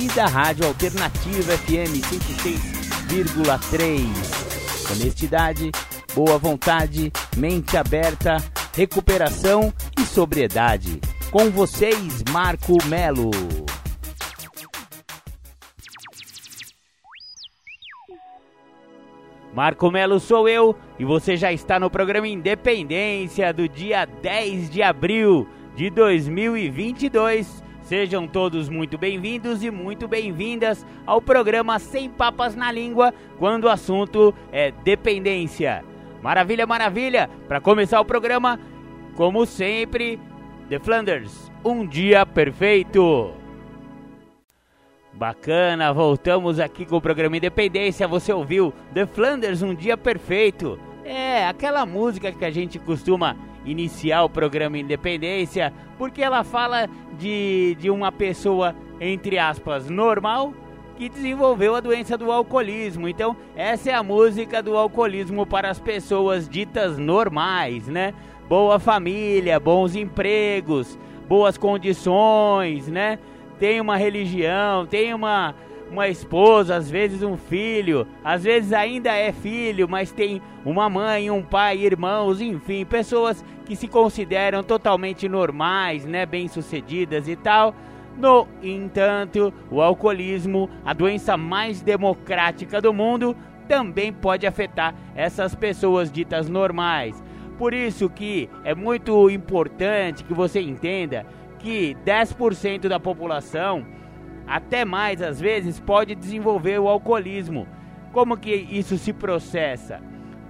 e da Rádio Alternativa FM 106,3. Honestidade, boa vontade, mente aberta, recuperação e sobriedade. Com vocês, Marco Melo. Marco Melo sou eu e você já está no programa Independência do dia 10 de abril de 2022. Sejam todos muito bem-vindos e muito bem-vindas ao programa Sem Papas na Língua, quando o assunto é dependência. Maravilha, maravilha! Para começar o programa, como sempre, The Flanders, um dia perfeito. Bacana, voltamos aqui com o programa Independência. Você ouviu The Flanders, um dia perfeito. É, aquela música que a gente costuma iniciar o programa Independência, porque ela fala de, de uma pessoa, entre aspas, normal, que desenvolveu a doença do alcoolismo. Então, essa é a música do alcoolismo para as pessoas ditas normais, né? Boa família, bons empregos, boas condições, né? tem uma religião, tem uma, uma esposa, às vezes um filho, às vezes ainda é filho, mas tem uma mãe, um pai, irmãos, enfim, pessoas que se consideram totalmente normais, né, bem-sucedidas e tal. No entanto, o alcoolismo, a doença mais democrática do mundo, também pode afetar essas pessoas ditas normais. Por isso que é muito importante que você entenda que 10% da população, até mais às vezes, pode desenvolver o alcoolismo. Como que isso se processa?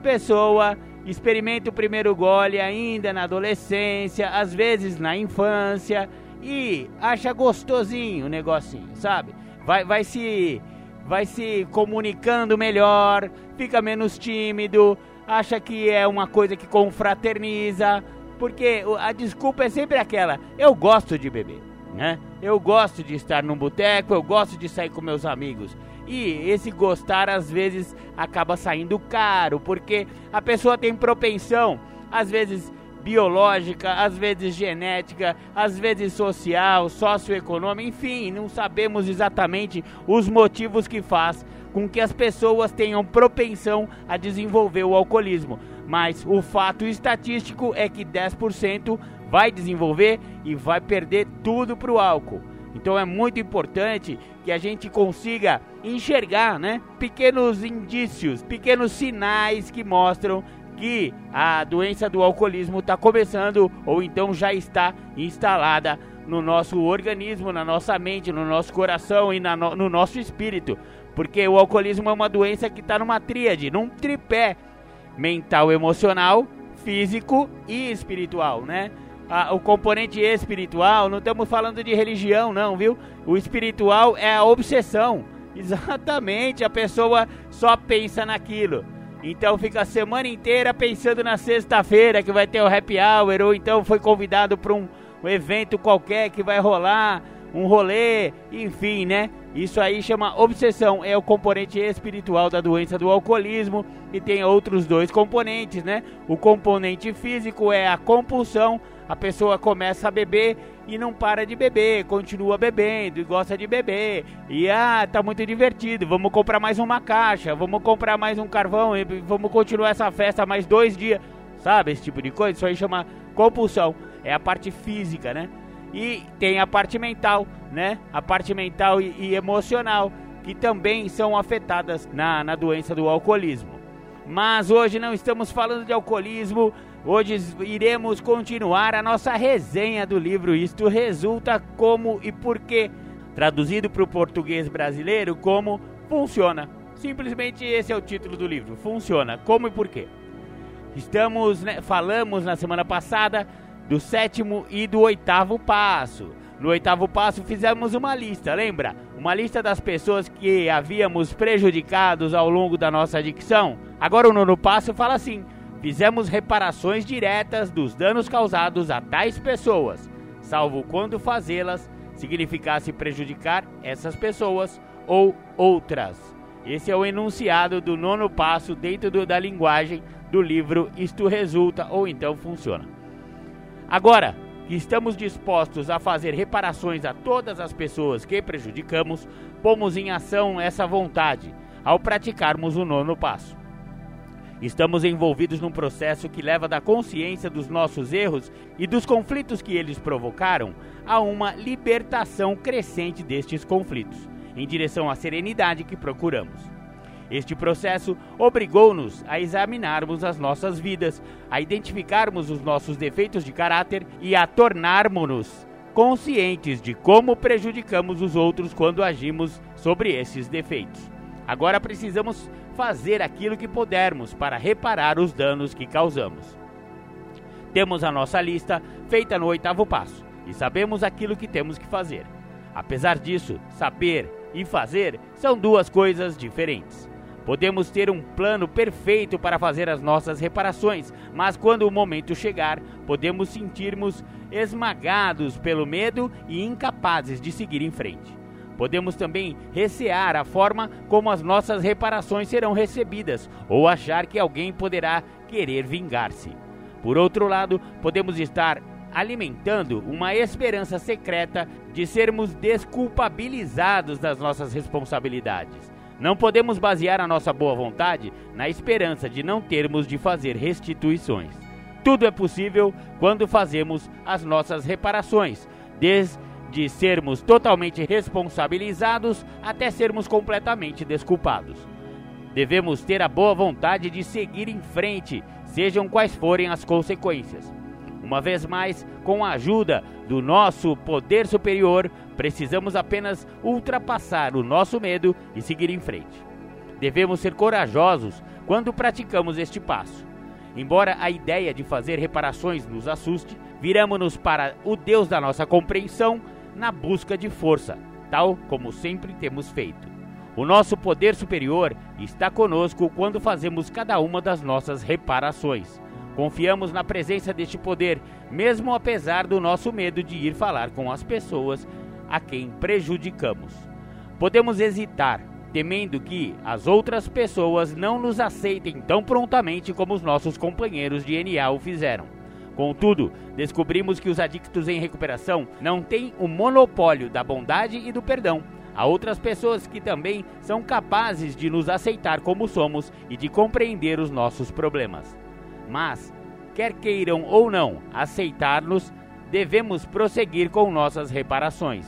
Pessoa experimenta o primeiro gole ainda na adolescência, às vezes na infância e acha gostosinho o negocinho, sabe? Vai, vai se vai se comunicando melhor, fica menos tímido, acha que é uma coisa que confraterniza, porque a desculpa é sempre aquela: eu gosto de beber, né? Eu gosto de estar num boteco, eu gosto de sair com meus amigos. E esse gostar às vezes acaba saindo caro, porque a pessoa tem propensão, às vezes biológica, às vezes genética, às vezes social, socioeconômica, enfim, não sabemos exatamente os motivos que faz com que as pessoas tenham propensão a desenvolver o alcoolismo mas o fato estatístico é que 10% vai desenvolver e vai perder tudo para o álcool. Então é muito importante que a gente consiga enxergar, né, pequenos indícios, pequenos sinais que mostram que a doença do alcoolismo está começando ou então já está instalada no nosso organismo, na nossa mente, no nosso coração e no, no nosso espírito. Porque o alcoolismo é uma doença que está numa tríade, num tripé mental, emocional, físico e espiritual, né? Ah, o componente espiritual, não estamos falando de religião, não, viu? O espiritual é a obsessão. Exatamente, a pessoa só pensa naquilo. Então fica a semana inteira pensando na sexta-feira que vai ter o happy hour, ou então foi convidado para um, um evento qualquer que vai rolar, um rolê, enfim, né? Isso aí chama obsessão, é o componente espiritual da doença do alcoolismo e tem outros dois componentes, né? O componente físico é a compulsão, a pessoa começa a beber e não para de beber, continua bebendo e gosta de beber. E ah, tá muito divertido, vamos comprar mais uma caixa, vamos comprar mais um carvão e vamos continuar essa festa mais dois dias. Sabe esse tipo de coisa? Isso aí chama compulsão, é a parte física, né? E tem a parte mental, né? A parte mental e, e emocional, que também são afetadas na, na doença do alcoolismo. Mas hoje não estamos falando de alcoolismo, hoje iremos continuar a nossa resenha do livro Isto Resulta Como e Porquê, traduzido para o português brasileiro como Funciona. Simplesmente esse é o título do livro, Funciona, Como e Porquê. Estamos, né, falamos na semana passada do sétimo e do oitavo passo. No oitavo passo fizemos uma lista, lembra? Uma lista das pessoas que havíamos prejudicados ao longo da nossa adicção. Agora o nono passo fala assim: fizemos reparações diretas dos danos causados a tais pessoas, salvo quando fazê-las significasse prejudicar essas pessoas ou outras. Esse é o enunciado do nono passo dentro do, da linguagem do livro Isto Resulta ou então Funciona. Agora, que estamos dispostos a fazer reparações a todas as pessoas que prejudicamos, pomos em ação essa vontade ao praticarmos o nono passo. Estamos envolvidos num processo que leva da consciência dos nossos erros e dos conflitos que eles provocaram a uma libertação crescente destes conflitos, em direção à serenidade que procuramos. Este processo obrigou-nos a examinarmos as nossas vidas, a identificarmos os nossos defeitos de caráter e a tornarmos-nos conscientes de como prejudicamos os outros quando agimos sobre esses defeitos. Agora precisamos fazer aquilo que pudermos para reparar os danos que causamos. Temos a nossa lista feita no oitavo passo e sabemos aquilo que temos que fazer. Apesar disso, saber e fazer são duas coisas diferentes. Podemos ter um plano perfeito para fazer as nossas reparações, mas quando o momento chegar, podemos sentirmos esmagados pelo medo e incapazes de seguir em frente. Podemos também recear a forma como as nossas reparações serão recebidas ou achar que alguém poderá querer vingar-se. Por outro lado, podemos estar alimentando uma esperança secreta de sermos desculpabilizados das nossas responsabilidades. Não podemos basear a nossa boa vontade na esperança de não termos de fazer restituições. Tudo é possível quando fazemos as nossas reparações, desde sermos totalmente responsabilizados até sermos completamente desculpados. Devemos ter a boa vontade de seguir em frente, sejam quais forem as consequências. Uma vez mais, com a ajuda do nosso poder superior, precisamos apenas ultrapassar o nosso medo e seguir em frente. Devemos ser corajosos quando praticamos este passo. Embora a ideia de fazer reparações nos assuste, viramos-nos para o Deus da nossa compreensão na busca de força, tal como sempre temos feito. O nosso poder superior está conosco quando fazemos cada uma das nossas reparações. Confiamos na presença deste poder, mesmo apesar do nosso medo de ir falar com as pessoas a quem prejudicamos. Podemos hesitar, temendo que as outras pessoas não nos aceitem tão prontamente como os nossos companheiros de NA o fizeram. Contudo, descobrimos que os adictos em recuperação não têm o monopólio da bondade e do perdão. Há outras pessoas que também são capazes de nos aceitar como somos e de compreender os nossos problemas. Mas, quer queiram ou não aceitar-nos, devemos prosseguir com nossas reparações.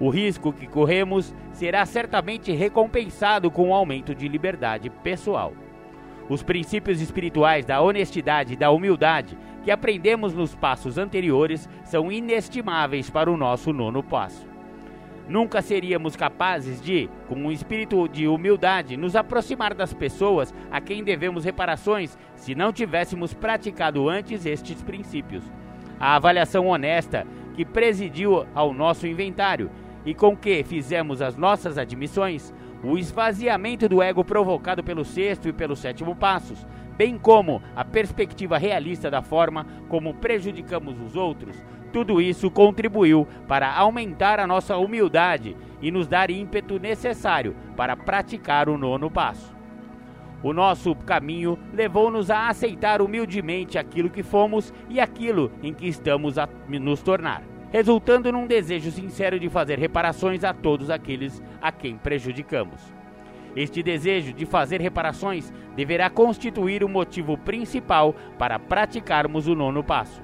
O risco que corremos será certamente recompensado com um aumento de liberdade pessoal. Os princípios espirituais da honestidade e da humildade que aprendemos nos passos anteriores são inestimáveis para o nosso nono passo. Nunca seríamos capazes de, com um espírito de humildade, nos aproximar das pessoas a quem devemos reparações se não tivéssemos praticado antes estes princípios. A avaliação honesta que presidiu ao nosso inventário e com que fizemos as nossas admissões, o esvaziamento do ego provocado pelo sexto e pelo sétimo passos, bem como a perspectiva realista da forma como prejudicamos os outros, tudo isso contribuiu para aumentar a nossa humildade e nos dar ímpeto necessário para praticar o nono passo. O nosso caminho levou-nos a aceitar humildemente aquilo que fomos e aquilo em que estamos a nos tornar, resultando num desejo sincero de fazer reparações a todos aqueles a quem prejudicamos. Este desejo de fazer reparações deverá constituir o motivo principal para praticarmos o nono passo.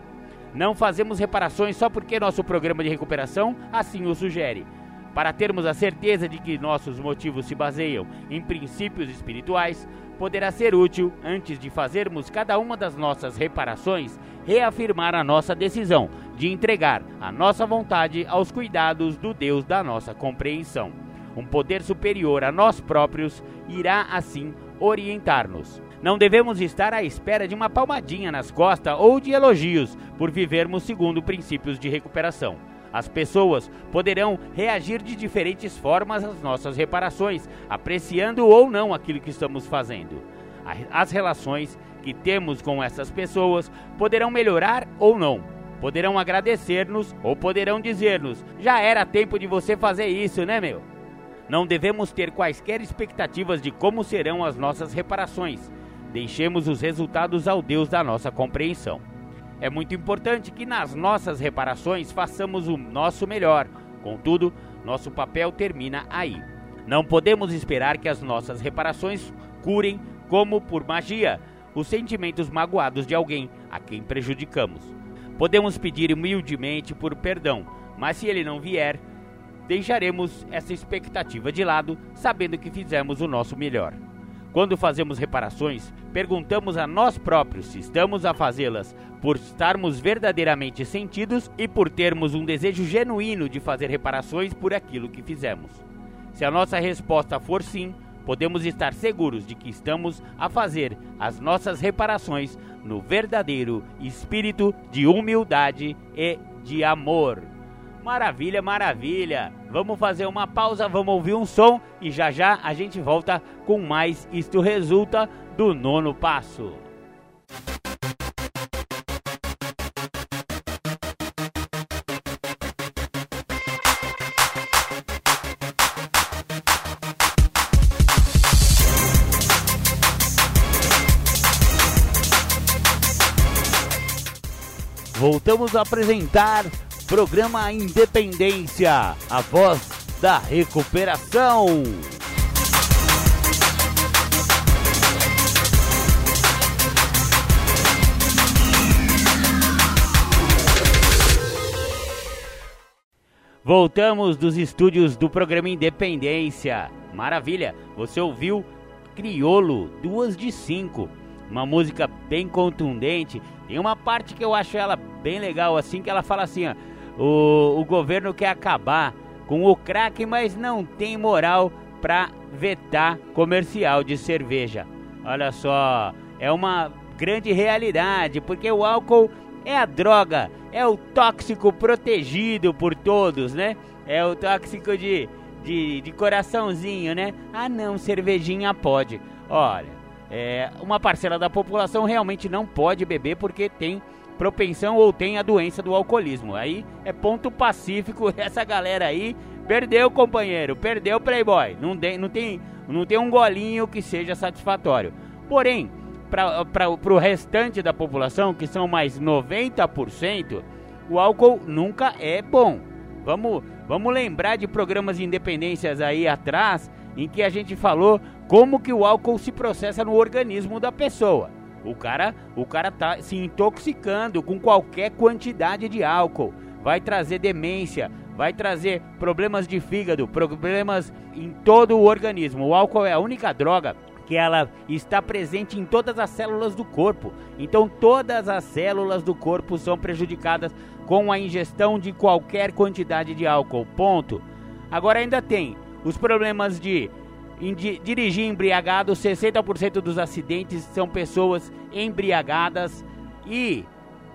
Não fazemos reparações só porque nosso programa de recuperação assim o sugere. Para termos a certeza de que nossos motivos se baseiam em princípios espirituais, poderá ser útil, antes de fazermos cada uma das nossas reparações, reafirmar a nossa decisão de entregar a nossa vontade aos cuidados do Deus da nossa compreensão. Um poder superior a nós próprios irá assim orientar-nos. Não devemos estar à espera de uma palmadinha nas costas ou de elogios por vivermos segundo princípios de recuperação. As pessoas poderão reagir de diferentes formas às nossas reparações, apreciando ou não aquilo que estamos fazendo. As relações que temos com essas pessoas poderão melhorar ou não. Poderão agradecer-nos ou poderão dizer-nos: já era tempo de você fazer isso, né, meu? Não devemos ter quaisquer expectativas de como serão as nossas reparações. Deixemos os resultados ao Deus da nossa compreensão. É muito importante que nas nossas reparações façamos o nosso melhor. Contudo, nosso papel termina aí. Não podemos esperar que as nossas reparações curem, como por magia, os sentimentos magoados de alguém a quem prejudicamos. Podemos pedir humildemente por perdão, mas se ele não vier, deixaremos essa expectativa de lado, sabendo que fizemos o nosso melhor. Quando fazemos reparações, perguntamos a nós próprios se estamos a fazê-las por estarmos verdadeiramente sentidos e por termos um desejo genuíno de fazer reparações por aquilo que fizemos. Se a nossa resposta for sim, podemos estar seguros de que estamos a fazer as nossas reparações no verdadeiro espírito de humildade e de amor. Maravilha, maravilha. Vamos fazer uma pausa, vamos ouvir um som e já já a gente volta com mais Isto Resulta do Nono Passo. Voltamos a apresentar Programa Independência, a voz da recuperação. Voltamos dos estúdios do programa Independência. Maravilha, você ouviu Criolo, duas de cinco. Uma música bem contundente. Tem uma parte que eu acho ela bem legal, assim, que ela fala assim, ó o, o governo quer acabar com o crack, mas não tem moral para vetar comercial de cerveja. Olha só, é uma grande realidade, porque o álcool é a droga, é o tóxico protegido por todos, né? É o tóxico de, de, de coraçãozinho, né? Ah, não, cervejinha pode. Olha, é, uma parcela da população realmente não pode beber porque tem propensão ou tem a doença do alcoolismo. Aí é ponto pacífico, essa galera aí perdeu, companheiro, perdeu Playboy. Não tem, não tem, não tem um golinho que seja satisfatório. Porém, para o restante da população, que são mais 90%, o álcool nunca é bom. Vamos, vamos lembrar de programas de independências aí atrás, em que a gente falou como que o álcool se processa no organismo da pessoa. O cara, o cara tá se intoxicando com qualquer quantidade de álcool. Vai trazer demência, vai trazer problemas de fígado, problemas em todo o organismo. O álcool é a única droga que ela está presente em todas as células do corpo. Então todas as células do corpo são prejudicadas com a ingestão de qualquer quantidade de álcool. Ponto. Agora ainda tem os problemas de em dirigir embriagado, 60% dos acidentes são pessoas embriagadas e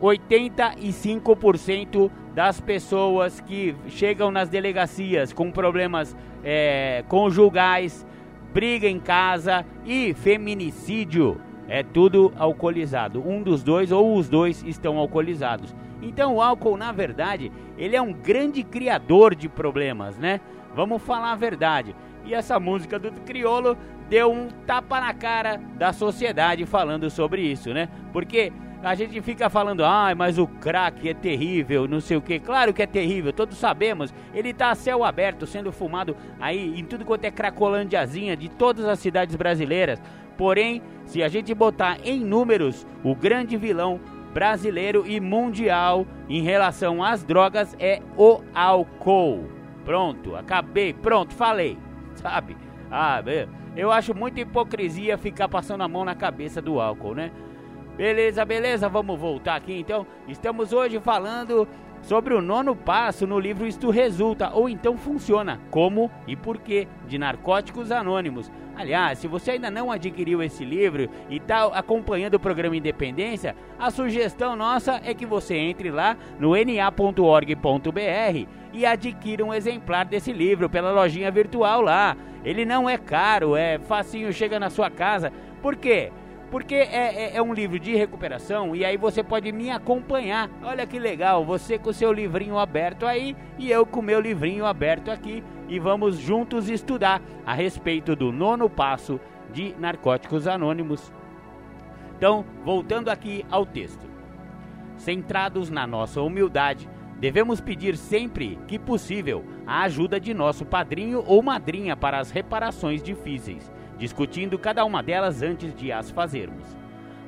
85% das pessoas que chegam nas delegacias com problemas é, conjugais, briga em casa e feminicídio é tudo alcoolizado. Um dos dois ou os dois estão alcoolizados. Então o álcool, na verdade, ele é um grande criador de problemas, né? Vamos falar a verdade. E essa música do Criolo deu um tapa na cara da sociedade falando sobre isso, né? Porque a gente fica falando, ai, ah, mas o crack é terrível, não sei o que. Claro que é terrível, todos sabemos. Ele tá a céu aberto, sendo fumado aí em tudo quanto é cracolândiazinha de todas as cidades brasileiras. Porém, se a gente botar em números, o grande vilão brasileiro e mundial em relação às drogas é o álcool. Pronto, acabei, pronto, falei sabe? Ah, eu acho muita hipocrisia ficar passando a mão na cabeça do álcool, né? Beleza, beleza, vamos voltar aqui então. Estamos hoje falando sobre o nono passo no livro Isto Resulta ou então Funciona, Como e Porquê, de Narcóticos Anônimos. Aliás, se você ainda não adquiriu esse livro e está acompanhando o programa Independência, a sugestão nossa é que você entre lá no na.org.br e adquira um exemplar desse livro pela lojinha virtual lá. Ele não é caro, é facinho, chega na sua casa. Por quê? Porque é, é, é, um livro de recuperação e aí você pode me acompanhar. Olha que legal, você com seu livrinho aberto aí e eu com meu livrinho aberto aqui e vamos juntos estudar a respeito do nono passo de Narcóticos Anônimos. Então, voltando aqui ao texto. Centrados na nossa humildade, devemos pedir sempre que possível a ajuda de nosso padrinho ou madrinha para as reparações difíceis discutindo cada uma delas antes de as fazermos.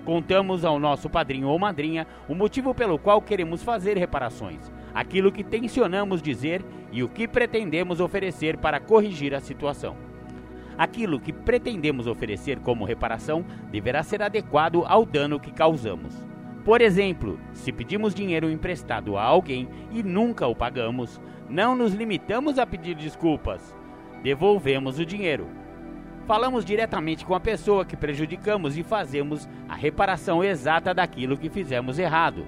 Contamos ao nosso padrinho ou madrinha o motivo pelo qual queremos fazer reparações, aquilo que tensionamos dizer e o que pretendemos oferecer para corrigir a situação. Aquilo que pretendemos oferecer como reparação deverá ser adequado ao dano que causamos. Por exemplo, se pedimos dinheiro emprestado a alguém e nunca o pagamos, não nos limitamos a pedir desculpas. Devolvemos o dinheiro, Falamos diretamente com a pessoa que prejudicamos e fazemos a reparação exata daquilo que fizemos errado.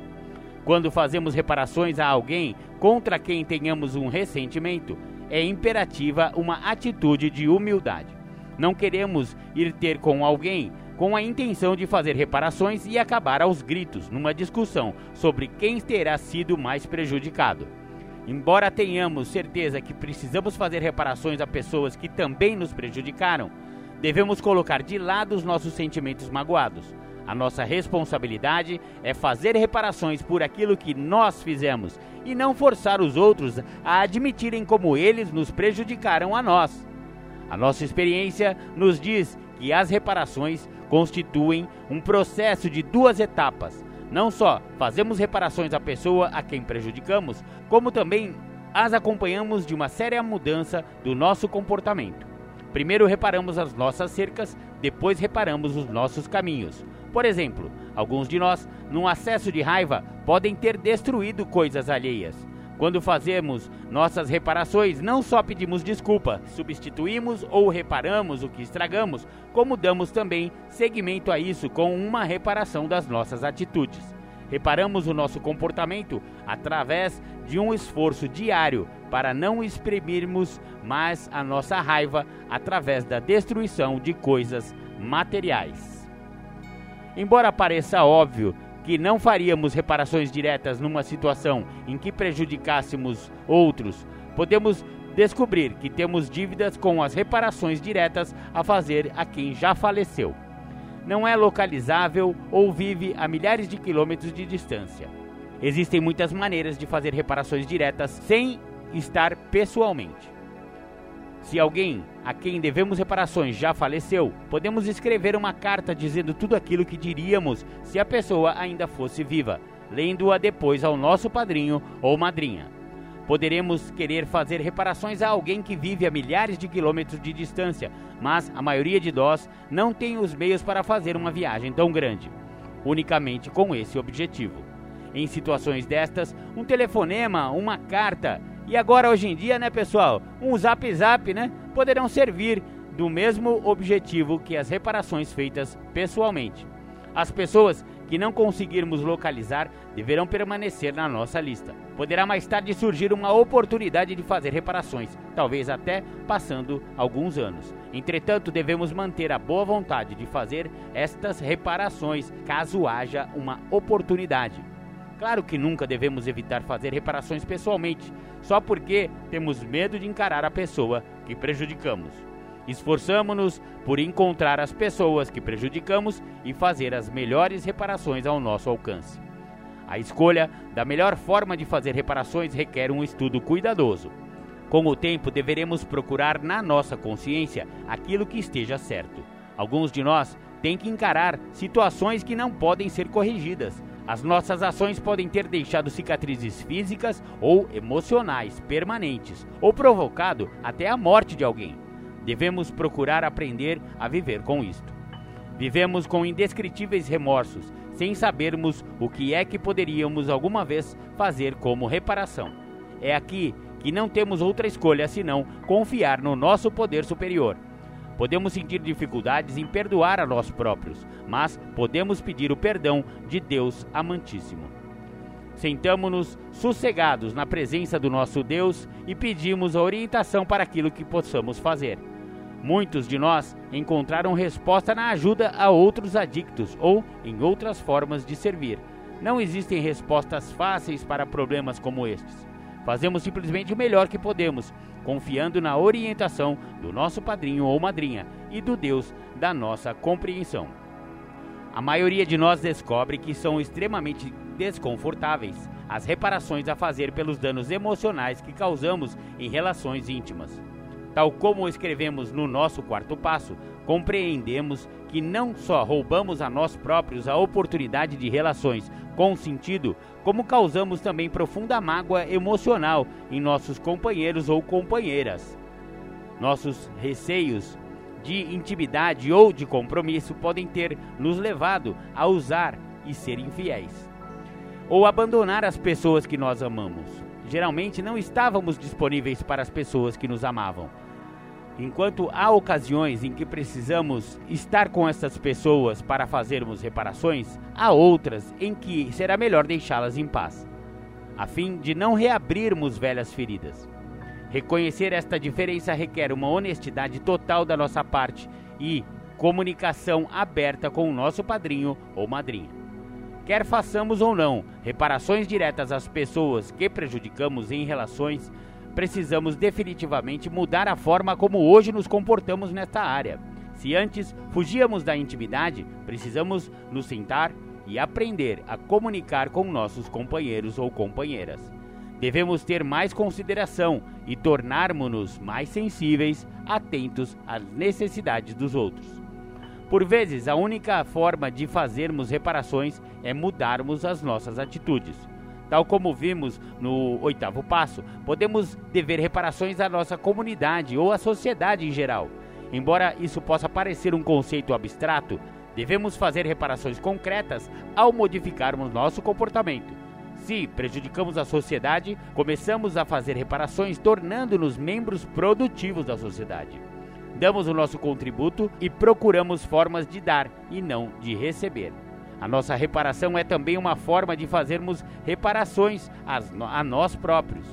Quando fazemos reparações a alguém contra quem tenhamos um ressentimento, é imperativa uma atitude de humildade. Não queremos ir ter com alguém com a intenção de fazer reparações e acabar aos gritos numa discussão sobre quem terá sido mais prejudicado. Embora tenhamos certeza que precisamos fazer reparações a pessoas que também nos prejudicaram, devemos colocar de lado os nossos sentimentos magoados. A nossa responsabilidade é fazer reparações por aquilo que nós fizemos e não forçar os outros a admitirem como eles nos prejudicaram a nós. A nossa experiência nos diz que as reparações constituem um processo de duas etapas. Não só fazemos reparações à pessoa a quem prejudicamos, como também as acompanhamos de uma séria mudança do nosso comportamento. Primeiro reparamos as nossas cercas, depois reparamos os nossos caminhos. Por exemplo, alguns de nós, num acesso de raiva, podem ter destruído coisas alheias. Quando fazemos nossas reparações, não só pedimos desculpa, substituímos ou reparamos o que estragamos, como damos também seguimento a isso com uma reparação das nossas atitudes. Reparamos o nosso comportamento através de um esforço diário para não exprimirmos mais a nossa raiva através da destruição de coisas materiais. Embora pareça óbvio que não faríamos reparações diretas numa situação em que prejudicássemos outros, podemos descobrir que temos dívidas com as reparações diretas a fazer a quem já faleceu não é localizável ou vive a milhares de quilômetros de distância. Existem muitas maneiras de fazer reparações diretas sem estar pessoalmente. Se alguém a quem devemos reparações já faleceu, podemos escrever uma carta dizendo tudo aquilo que diríamos se a pessoa ainda fosse viva, lendo-a depois ao nosso padrinho ou madrinha. Poderemos querer fazer reparações a alguém que vive a milhares de quilômetros de distância, mas a maioria de nós não tem os meios para fazer uma viagem tão grande, unicamente com esse objetivo. Em situações destas, um telefonema, uma carta e agora hoje em dia, né, pessoal, um zap zap, né, poderão servir do mesmo objetivo que as reparações feitas pessoalmente. As pessoas que não conseguirmos localizar deverão permanecer na nossa lista. Poderá mais tarde surgir uma oportunidade de fazer reparações, talvez até passando alguns anos. Entretanto, devemos manter a boa vontade de fazer estas reparações caso haja uma oportunidade. Claro que nunca devemos evitar fazer reparações pessoalmente, só porque temos medo de encarar a pessoa que prejudicamos. Esforçamo-nos por encontrar as pessoas que prejudicamos e fazer as melhores reparações ao nosso alcance. A escolha da melhor forma de fazer reparações requer um estudo cuidadoso. Com o tempo, deveremos procurar na nossa consciência aquilo que esteja certo. Alguns de nós têm que encarar situações que não podem ser corrigidas. As nossas ações podem ter deixado cicatrizes físicas ou emocionais permanentes, ou provocado até a morte de alguém. Devemos procurar aprender a viver com isto. Vivemos com indescritíveis remorsos, sem sabermos o que é que poderíamos alguma vez fazer como reparação. É aqui que não temos outra escolha senão confiar no nosso poder superior. Podemos sentir dificuldades em perdoar a nós próprios, mas podemos pedir o perdão de Deus amantíssimo. Sentamos-nos sossegados na presença do nosso Deus e pedimos a orientação para aquilo que possamos fazer. Muitos de nós encontraram resposta na ajuda a outros adictos ou em outras formas de servir. Não existem respostas fáceis para problemas como estes. Fazemos simplesmente o melhor que podemos, confiando na orientação do nosso padrinho ou madrinha e do Deus da nossa compreensão. A maioria de nós descobre que são extremamente desconfortáveis as reparações a fazer pelos danos emocionais que causamos em relações íntimas. Tal como escrevemos no nosso quarto passo, compreendemos que não só roubamos a nós próprios a oportunidade de relações com sentido, como causamos também profunda mágoa emocional em nossos companheiros ou companheiras. Nossos receios de intimidade ou de compromisso podem ter nos levado a usar e ser infiéis, ou abandonar as pessoas que nós amamos. Geralmente não estávamos disponíveis para as pessoas que nos amavam. Enquanto há ocasiões em que precisamos estar com essas pessoas para fazermos reparações, há outras em que será melhor deixá-las em paz, a fim de não reabrirmos velhas feridas. Reconhecer esta diferença requer uma honestidade total da nossa parte e comunicação aberta com o nosso padrinho ou madrinha. Quer façamos ou não reparações diretas às pessoas que prejudicamos em relações, precisamos definitivamente mudar a forma como hoje nos comportamos nesta área. Se antes fugíamos da intimidade, precisamos nos sentar e aprender a comunicar com nossos companheiros ou companheiras. Devemos ter mais consideração e tornarmos-nos mais sensíveis, atentos às necessidades dos outros. Por vezes, a única forma de fazermos reparações é mudarmos as nossas atitudes. Tal como vimos no oitavo passo, podemos dever reparações à nossa comunidade ou à sociedade em geral. Embora isso possa parecer um conceito abstrato, devemos fazer reparações concretas ao modificarmos nosso comportamento. Se prejudicamos a sociedade, começamos a fazer reparações tornando-nos membros produtivos da sociedade. Damos o nosso contributo e procuramos formas de dar e não de receber. A nossa reparação é também uma forma de fazermos reparações a nós próprios.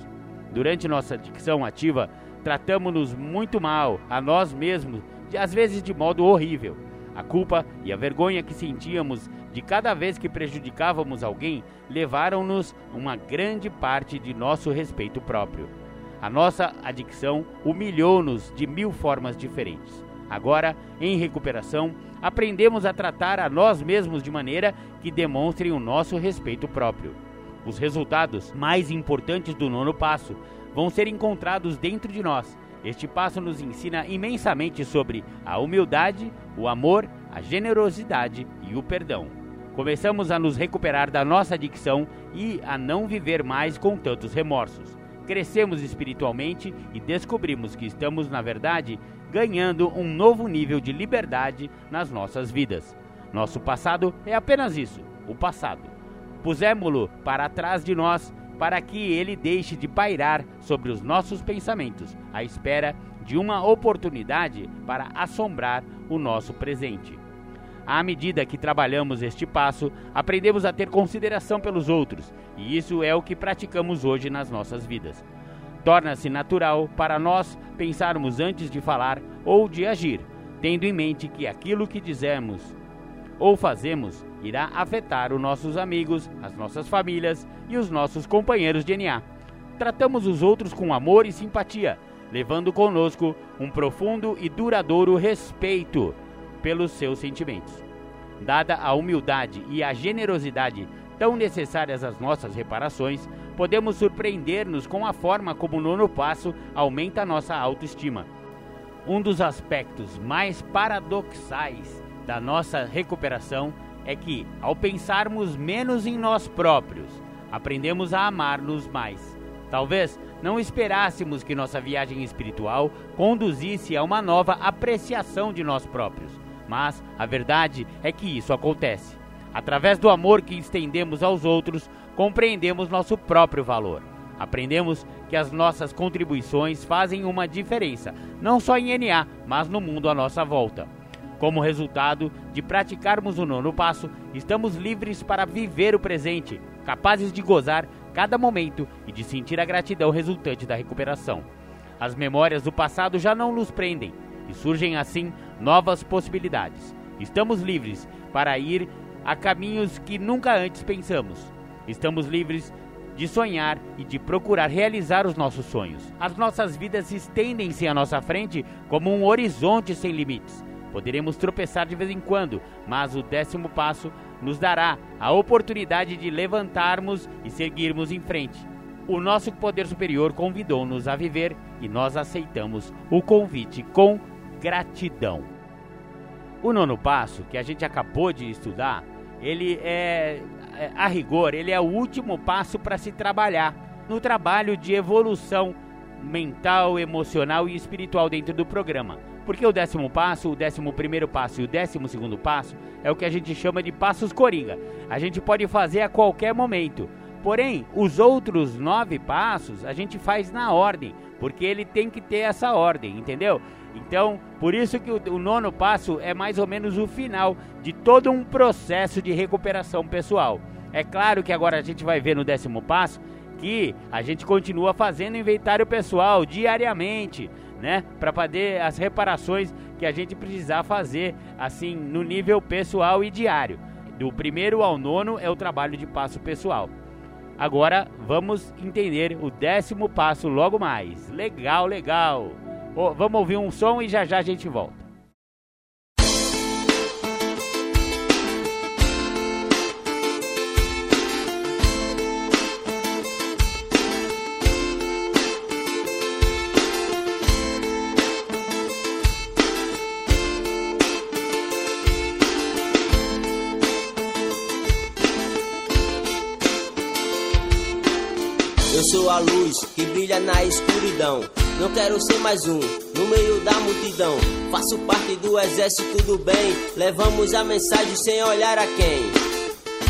Durante nossa dicção ativa, tratamos-nos muito mal, a nós mesmos, às vezes de modo horrível. A culpa e a vergonha que sentíamos de cada vez que prejudicávamos alguém levaram-nos uma grande parte de nosso respeito próprio. A nossa adicção humilhou-nos de mil formas diferentes. Agora, em recuperação, aprendemos a tratar a nós mesmos de maneira que demonstrem o nosso respeito próprio. Os resultados mais importantes do nono passo vão ser encontrados dentro de nós. Este passo nos ensina imensamente sobre a humildade, o amor, a generosidade e o perdão. Começamos a nos recuperar da nossa adicção e a não viver mais com tantos remorsos. Crescemos espiritualmente e descobrimos que estamos, na verdade, ganhando um novo nível de liberdade nas nossas vidas. Nosso passado é apenas isso, o passado. Pusemos-lo para trás de nós para que ele deixe de pairar sobre os nossos pensamentos, à espera de uma oportunidade para assombrar o nosso presente. À medida que trabalhamos este passo, aprendemos a ter consideração pelos outros, e isso é o que praticamos hoje nas nossas vidas. Torna-se natural para nós pensarmos antes de falar ou de agir, tendo em mente que aquilo que dizemos ou fazemos irá afetar os nossos amigos, as nossas famílias e os nossos companheiros de NA. Tratamos os outros com amor e simpatia, levando conosco um profundo e duradouro respeito pelos seus sentimentos. Dada a humildade e a generosidade tão necessárias às nossas reparações, podemos surpreender-nos com a forma como o nono passo aumenta nossa autoestima. Um dos aspectos mais paradoxais da nossa recuperação é que, ao pensarmos menos em nós próprios, aprendemos a amar-nos mais. Talvez não esperássemos que nossa viagem espiritual conduzisse a uma nova apreciação de nós próprios, Mas a verdade é que isso acontece. Através do amor que estendemos aos outros, compreendemos nosso próprio valor. Aprendemos que as nossas contribuições fazem uma diferença, não só em NA, mas no mundo à nossa volta. Como resultado de praticarmos o nono passo, estamos livres para viver o presente, capazes de gozar cada momento e de sentir a gratidão resultante da recuperação. As memórias do passado já não nos prendem e surgem assim novas possibilidades. Estamos livres para ir a caminhos que nunca antes pensamos. Estamos livres de sonhar e de procurar realizar os nossos sonhos. As nossas vidas estendem-se à nossa frente como um horizonte sem limites. Poderemos tropeçar de vez em quando, mas o décimo passo nos dará a oportunidade de levantarmos e seguirmos em frente. O nosso poder superior convidou-nos a viver e nós aceitamos o convite com gratidão. O nono passo, que a gente acabou de estudar, ele é, a rigor, ele é o último passo para se trabalhar no trabalho de evolução mental, emocional e espiritual dentro do programa. Porque o décimo passo, o décimo primeiro passo e o décimo segundo passo é o que a gente chama de passos coringa. A gente pode fazer a qualquer momento. Porém, os outros nove passos a gente faz na ordem, porque ele tem que ter essa ordem, entendeu? Então, por isso que o, o, nono passo é mais ou menos o final de todo um processo de recuperação pessoal. É claro que agora a gente vai ver no décimo passo que a gente continua fazendo inventário pessoal diariamente né? Para fazer as reparações que a gente precisar fazer, assim, no nível pessoal e diário. Do primeiro ao nono é o trabalho de passo pessoal. Agora vamos entender o décimo passo logo mais. Legal, legal. Oh, vamos ouvir um som e já já a gente volta. sou a luz que brilha na escuridão. Não quero ser mais um no meio da multidão. Faço parte do exército do bem. Levamos a mensagem sem olhar a quem.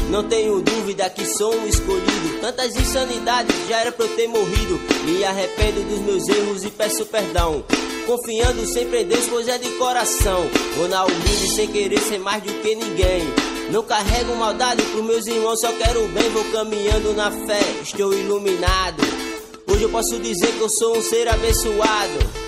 Não tenho dúvida que sou um escolhido. Tantas insanidades já era pra eu ter morrido. Me arrependo dos meus erros e peço perdão. Confiando sempre em Deus, pois é de coração. Vou na humilde sem querer ser mais do que ninguém. Não carrego maldade pros meus irmãos, só quero o bem, vou caminhando na fé, estou iluminado. Hoje eu posso dizer que eu sou um ser abençoado.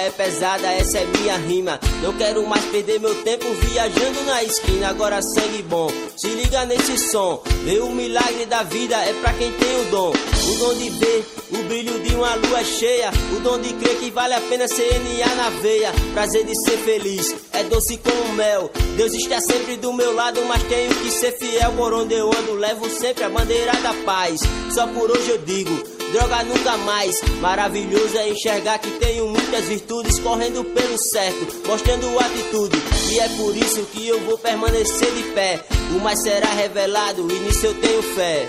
É pesada, essa é minha rima. Não quero mais perder meu tempo viajando na esquina. Agora sangue bom, se liga nesse som. Ver o milagre da vida é pra quem tem o dom. O dom de ver o brilho de uma lua cheia. O dom de crer que vale a pena CNA na veia. Prazer de ser feliz, é doce como mel. Deus está sempre do meu lado, mas tenho que ser fiel. Por onde eu ando, levo sempre a bandeira da paz. Só por hoje eu digo droga nunca mais. Maravilhoso é enxergar que tenho muitas virtudes correndo pelo certo, mostrando atitude. E é por isso que eu vou permanecer de pé. O mais será revelado e nisso eu tenho fé.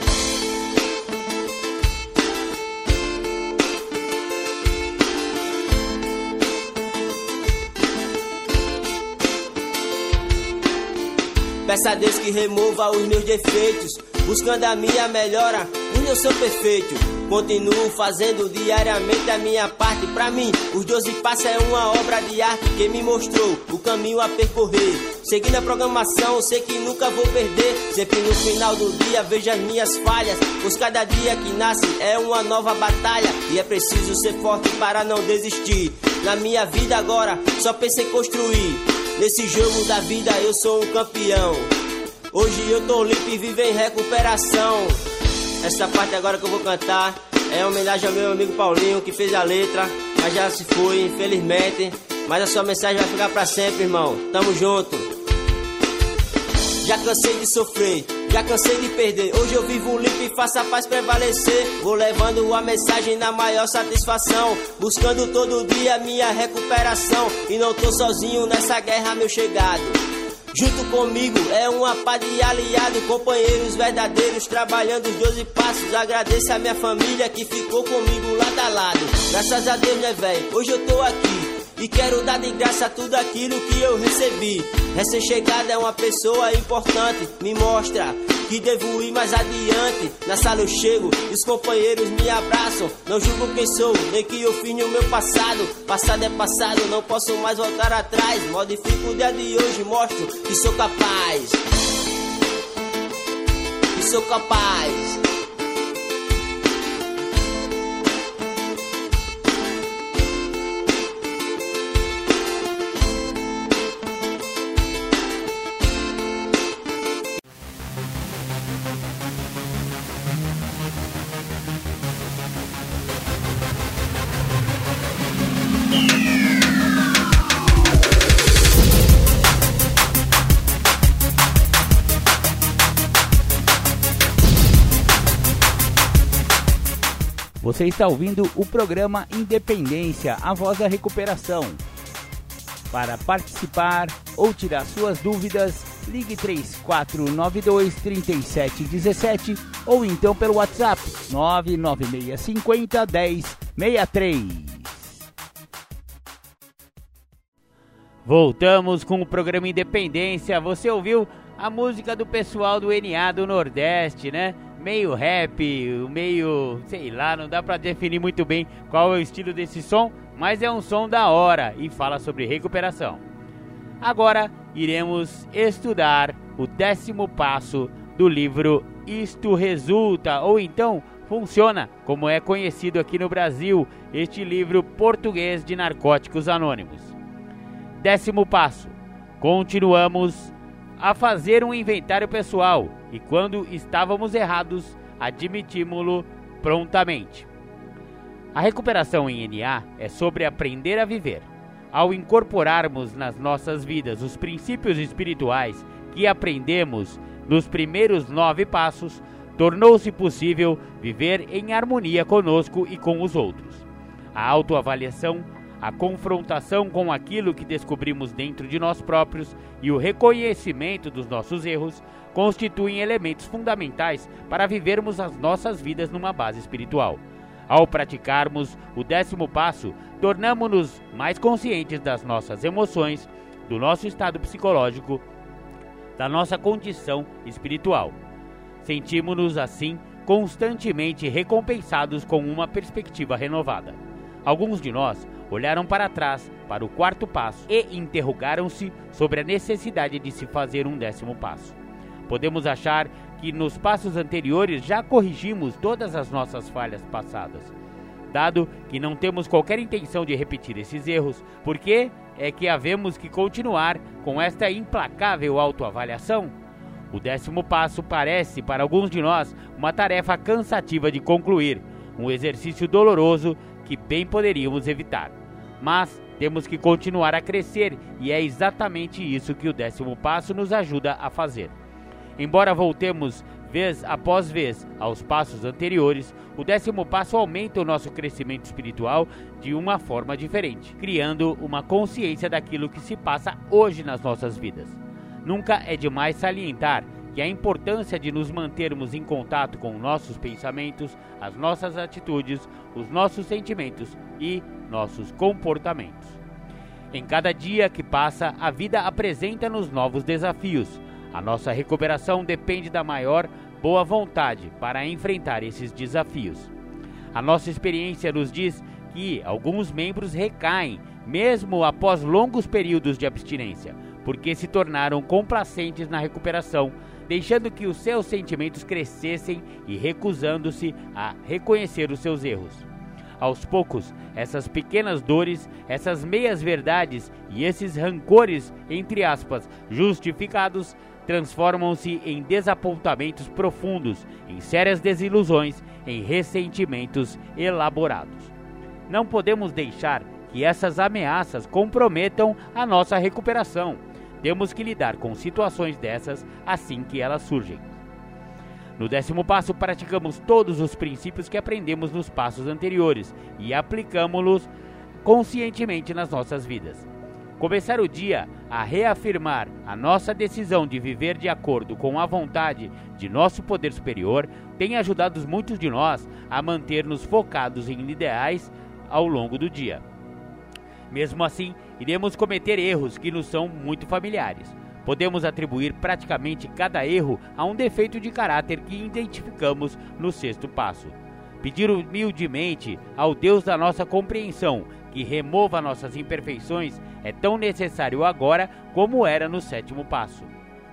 Peça a Deus que remova os meus defeitos, buscando a minha melhora, eu sou perfeito. Continuo fazendo diariamente a minha parte. Pra mim, os 12 passos é uma obra de arte que me mostrou o caminho a percorrer. Seguindo a programação, sei que nunca vou perder. Sempre no final do dia vejo as minhas falhas. Pois cada dia que nasce é uma nova batalha. E é preciso ser forte para não desistir. Na minha vida agora, só penso em construir. Nesse jogo da vida eu sou um campeão. Hoje eu tô limpo e vivo em recuperação. Essa parte agora que eu vou cantar é homenagem ao meu amigo Paulinho que fez a letra, mas já se foi, infelizmente. Mas a sua mensagem vai ficar para sempre, irmão. Tamo junto. Já cansei de sofrer, já cansei de perder. Hoje eu vivo limpo e faço a paz prevalecer. Vou levando a mensagem na maior satisfação. Buscando todo dia minha recuperação. E não tô sozinho nessa guerra, meu chegado. Junto comigo é uma pá de aliado, companheiros verdadeiros, trabalhando os 12 passos. Agradeço a minha família que ficou comigo lado a lado. Graças a Deus, né, velho? Hoje eu tô aqui. E quero dar de graça tudo aquilo que eu recebi. Recém-chegada é uma pessoa importante, me mostra que devo ir mais adiante. Na sala eu chego, os companheiros me abraçam. Não julgo quem sou, nem que eu fiz no meu passado. Passado é passado, não posso mais voltar atrás. Modifico o dia de hoje, mostro que sou capaz. Que sou capaz. Você está ouvindo o programa Independência, a voz da recuperação. Para participar ou tirar suas dúvidas, ligue 3492 3717 ou então pelo WhatsApp 99650 1063. Voltamos com o programa Independência. Você ouviu a música do pessoal do NA do Nordeste, né? Meio rap, meio, sei lá, não dá para definir muito bem qual é o estilo desse som, mas é um som da hora e fala sobre recuperação. Agora iremos estudar o décimo passo do livro Isto Resulta, ou então Funciona, como é conhecido aqui no Brasil, este livro português de narcóticos anônimos. Décimo passo: continuamos a fazer um inventário pessoal e, quando estávamos errados, admitimos-lo prontamente. A recuperação em NA é sobre aprender a viver. Ao incorporarmos nas nossas vidas os princípios espirituais que aprendemos nos primeiros nove passos, tornou-se possível viver em harmonia conosco e com os outros. A autoavaliação a confrontação com aquilo que descobrimos dentro de nós próprios e o reconhecimento dos nossos erros constituem elementos fundamentais para vivermos as nossas vidas numa base espiritual. Ao praticarmos o décimo passo, tornamos-nos mais conscientes das nossas emoções, do nosso estado psicológico, da nossa condição espiritual. Sentimos-nos assim constantemente recompensados com uma perspectiva renovada. Alguns de nós olharam para trás, para o quarto passo, e interrogaram-se sobre a necessidade de se fazer um décimo passo. Podemos achar que nos passos anteriores já corrigimos todas as nossas falhas passadas. Dado que não temos qualquer intenção de repetir esses erros, por que é que havemos que continuar com esta implacável autoavaliação? O décimo passo parece, para alguns de nós, uma tarefa cansativa de concluir, um exercício doloroso que bem poderíamos evitar. Mas temos que continuar a crescer e é exatamente isso que o décimo passo nos ajuda a fazer. Embora voltemos vez após vez aos passos anteriores, o décimo passo aumenta o nosso crescimento espiritual de uma forma diferente, criando uma consciência daquilo que se passa hoje nas nossas vidas. Nunca é demais salientar que a importância de nos mantermos em contato com nossos pensamentos, as nossas atitudes, os nossos sentimentos e nossos comportamentos. Em cada dia que passa, a vida apresenta-nos novos desafios. A nossa recuperação depende da maior boa vontade para enfrentar esses desafios. A nossa experiência nos diz que alguns membros recaem, mesmo após longos períodos de abstinência, porque se tornaram complacentes na recuperação deixando que os seus sentimentos crescessem e recusando-se a reconhecer os seus erros. Aos poucos, essas pequenas dores, essas meias verdades e esses rancores, entre aspas, justificados, transformam-se em desapontamentos profundos, em sérias desilusões, em ressentimentos elaborados. Não podemos deixar que essas ameaças comprometam a nossa recuperação. Temos que lidar com situações dessas assim que elas surgem. No décimo passo, praticamos todos os princípios que aprendemos nos passos anteriores e aplicamos-los conscientemente nas nossas vidas. Começar o dia a reafirmar a nossa decisão de viver de acordo com a vontade de nosso poder superior tem ajudado muitos de nós a manter-nos focados em ideais ao longo do dia. Mesmo assim, iremos cometer erros que nos são muito familiares. Podemos atribuir praticamente cada erro a um defeito de caráter que identificamos no sexto passo. Pedir humildemente ao Deus da nossa compreensão que remova nossas imperfeições é tão necessário agora como era no sétimo passo.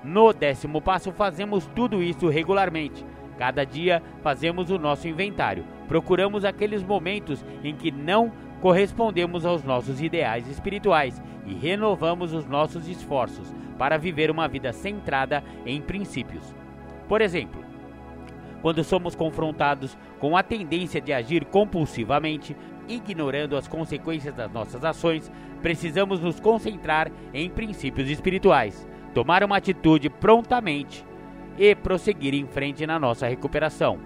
No décimo passo, fazemos tudo isso regularmente. Cada dia fazemos o nosso inventário. Procuramos aqueles momentos em que não correspondemos aos nossos ideais espirituais e renovamos os nossos esforços para viver uma vida centrada em princípios. Por exemplo, quando somos confrontados com a tendência de agir compulsivamente, ignorando as consequências das nossas ações, precisamos nos concentrar em princípios espirituais, tomar uma atitude prontamente e prosseguir em frente na nossa recuperação.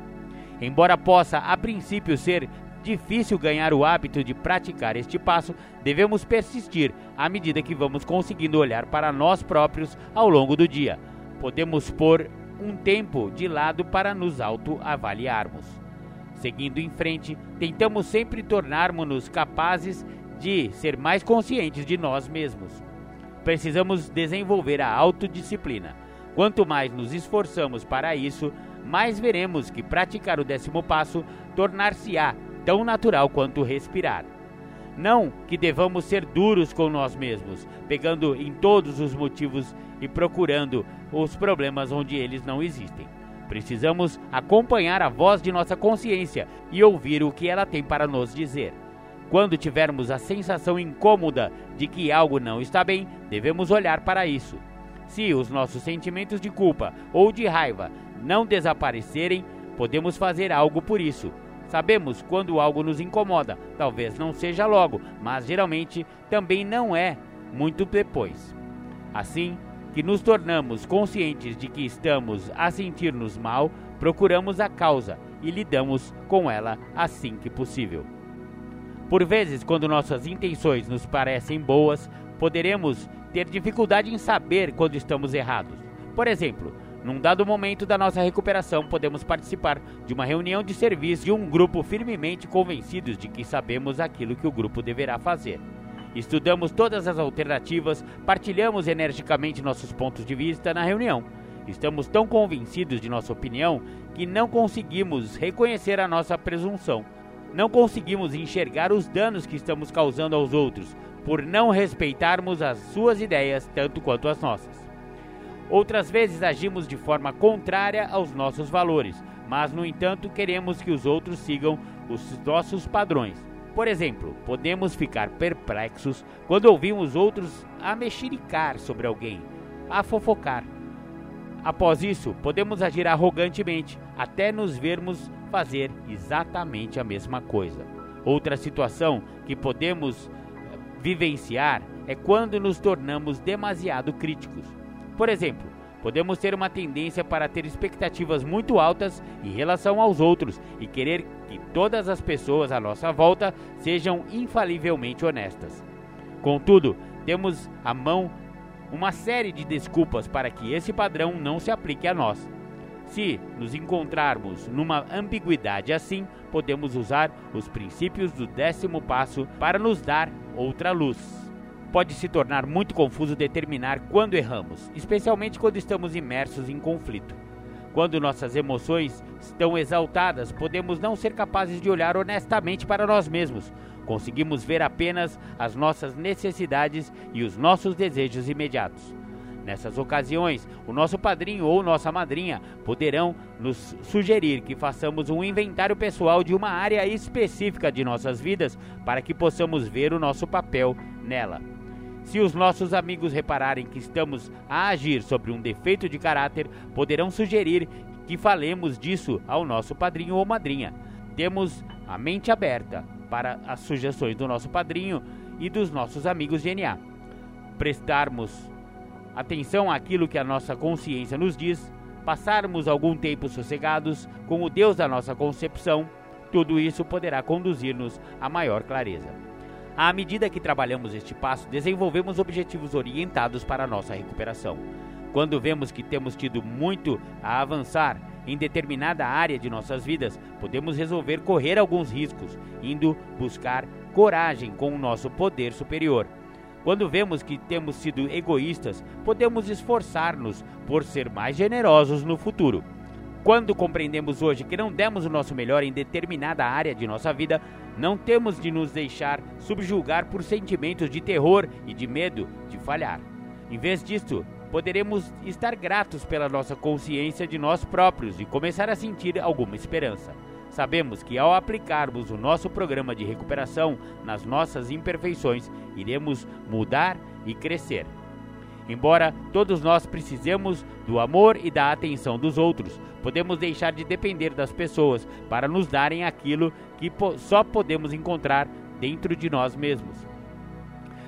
Embora possa a princípio ser difícil ganhar o hábito de praticar este passo, devemos persistir à medida que vamos conseguindo olhar para nós próprios ao longo do dia. Podemos pôr um tempo de lado para nos autoavaliarmos. Seguindo em frente, tentamos sempre tornarmos-nos capazes de ser mais conscientes de nós mesmos. Precisamos desenvolver a autodisciplina. Quanto mais nos esforçamos para isso, mais veremos que praticar o décimo passo tornar-se-á tão natural quanto respirar. Não que devamos ser duros com nós mesmos, pegando em todos os motivos e procurando os problemas onde eles não existem. Precisamos acompanhar a voz de nossa consciência e ouvir o que ela tem para nos dizer. Quando tivermos a sensação incômoda de que algo não está bem, devemos olhar para isso. Se os nossos sentimentos de culpa ou de raiva não desaparecerem, podemos fazer algo por isso. Sabemos quando algo nos incomoda, talvez não seja logo, mas geralmente também não é muito depois. Assim, que nos tornamos conscientes de que estamos a sentir-nos mal, procuramos a causa e lidamos com ela assim que possível. Por vezes, quando nossas intenções nos parecem boas, poderemos ter dificuldade em saber quando estamos errados. Por exemplo, num dado momento da nossa recuperação, podemos participar de uma reunião de serviço de um grupo firmemente convencidos de que sabemos aquilo que o grupo deverá fazer. Estudamos todas as alternativas, partilhamos energicamente nossos pontos de vista na reunião. Estamos tão convencidos de nossa opinião que não conseguimos reconhecer a nossa presunção. Não conseguimos enxergar os danos que estamos causando aos outros por não respeitarmos as suas ideias tanto quanto as nossas. Outras vezes agimos de forma contrária aos nossos valores, mas no entanto queremos que os outros sigam os nossos padrões. Por exemplo, podemos ficar perplexos quando ouvimos outros a mexericar sobre alguém, a fofocar. Após isso, podemos agir arrogantemente até nos vermos fazer exatamente a mesma coisa. Outra situação que podemos eh, vivenciar é quando nos tornamos demasiado críticos. Por exemplo, podemos ter uma tendência para ter expectativas muito altas em relação aos outros e querer que todas as pessoas à nossa volta sejam infalivelmente honestas. Contudo, temos à mão uma série de desculpas para que esse padrão não se aplique a nós. Se nos encontrarmos numa ambiguidade assim, podemos usar os princípios do décimo passo para nos dar outra luz pode se tornar muito confuso determinar quando erramos, especialmente quando estamos imersos em conflito. Quando nossas emoções estão exaltadas, podemos não ser capazes de olhar honestamente para nós mesmos. Conseguimos ver apenas as nossas necessidades e os nossos desejos imediatos. Nessas ocasiões, o nosso padrinho ou nossa madrinha poderão nos sugerir que façamos um inventário pessoal de uma área específica de nossas vidas para que possamos ver o nosso papel nela. Se os nossos amigos repararem que estamos a agir sobre um defeito de caráter, poderão sugerir que falemos disso ao nosso padrinho ou madrinha. Temos a mente aberta para as sugestões do nosso padrinho e dos nossos amigos DNA. Prestarmos atenção àquilo que a nossa consciência nos diz, passarmos algum tempo sossegados com o Deus da nossa concepção, tudo isso poderá conduzir-nos a maior clareza. À medida que trabalhamos este passo, desenvolvemos objetivos orientados para a nossa recuperação. Quando vemos que temos tido muito a avançar em determinada área de nossas vidas, podemos resolver correr alguns riscos, indo buscar coragem com o nosso poder superior. Quando vemos que temos sido egoístas, podemos esforçar-nos por ser mais generosos no futuro. Quando compreendemos hoje que não demos o nosso melhor em determinada área de nossa vida, não temos de nos deixar subjugar por sentimentos de terror e de medo de falhar. Em vez disto, poderemos estar gratos pela nossa consciência de nós próprios e começar a sentir alguma esperança. Sabemos que ao aplicarmos o nosso programa de recuperação nas nossas imperfeições, iremos mudar e crescer. Embora todos nós precisemos do amor e da atenção dos outros, podemos deixar de depender das pessoas para nos darem aquilo que só podemos encontrar dentro de nós mesmos.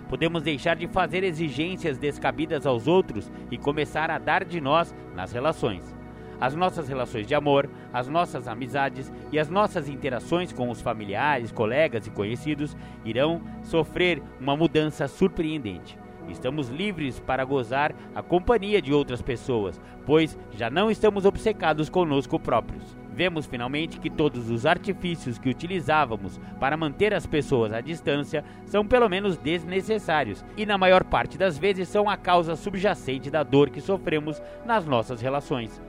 Podemos deixar de fazer exigências descabidas aos outros e começar a dar de nós nas relações. As nossas relações de amor, as nossas amizades e as nossas interações com os familiares, colegas e conhecidos irão sofrer uma mudança surpreendente. Estamos livres para gozar a companhia de outras pessoas, pois já não estamos obcecados conosco próprios. Vemos finalmente que todos os artifícios que utilizávamos para manter as pessoas à distância são pelo menos desnecessários e, na maior parte das vezes, são a causa subjacente da dor que sofremos nas nossas relações.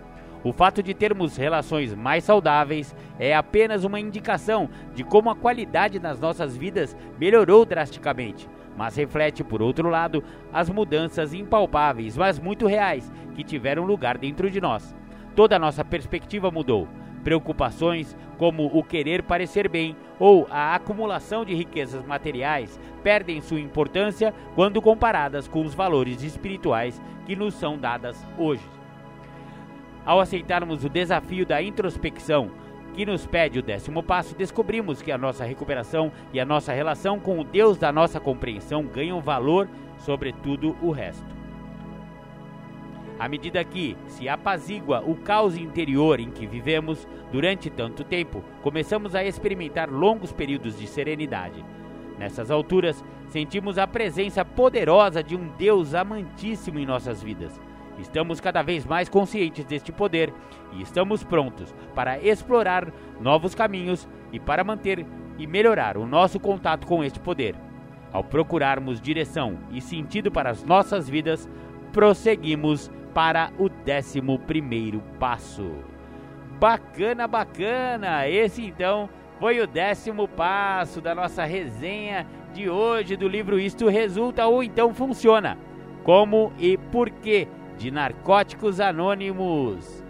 O fato de termos relações mais saudáveis é apenas uma indicação de como a qualidade das nossas vidas melhorou drasticamente mas reflete, por outro lado, as mudanças impalpáveis, mas muito reais, que tiveram lugar dentro de nós. Toda a nossa perspectiva mudou. Preocupações como o querer parecer bem ou a acumulação de riquezas materiais perdem sua importância quando comparadas com os valores espirituais que nos são dadas hoje. Ao aceitarmos o desafio da introspecção, que nos pede o décimo passo, descobrimos que a nossa recuperação e a nossa relação com o Deus da nossa compreensão ganham valor sobre tudo o resto. À medida que se apazigua o caos interior em que vivemos durante tanto tempo, começamos a experimentar longos períodos de serenidade. Nessas alturas, sentimos a presença poderosa de um Deus amantíssimo em nossas vidas Estamos cada vez mais conscientes deste poder e estamos prontos para explorar novos caminhos e para manter e melhorar o nosso contato com este poder. Ao procurarmos direção e sentido para as nossas vidas, prosseguimos para o décimo primeiro passo. Bacana, bacana! Esse então foi o décimo passo da nossa resenha de hoje do livro Isto Resulta ou então Funciona. Como e por que de Narcóticos Anônimos.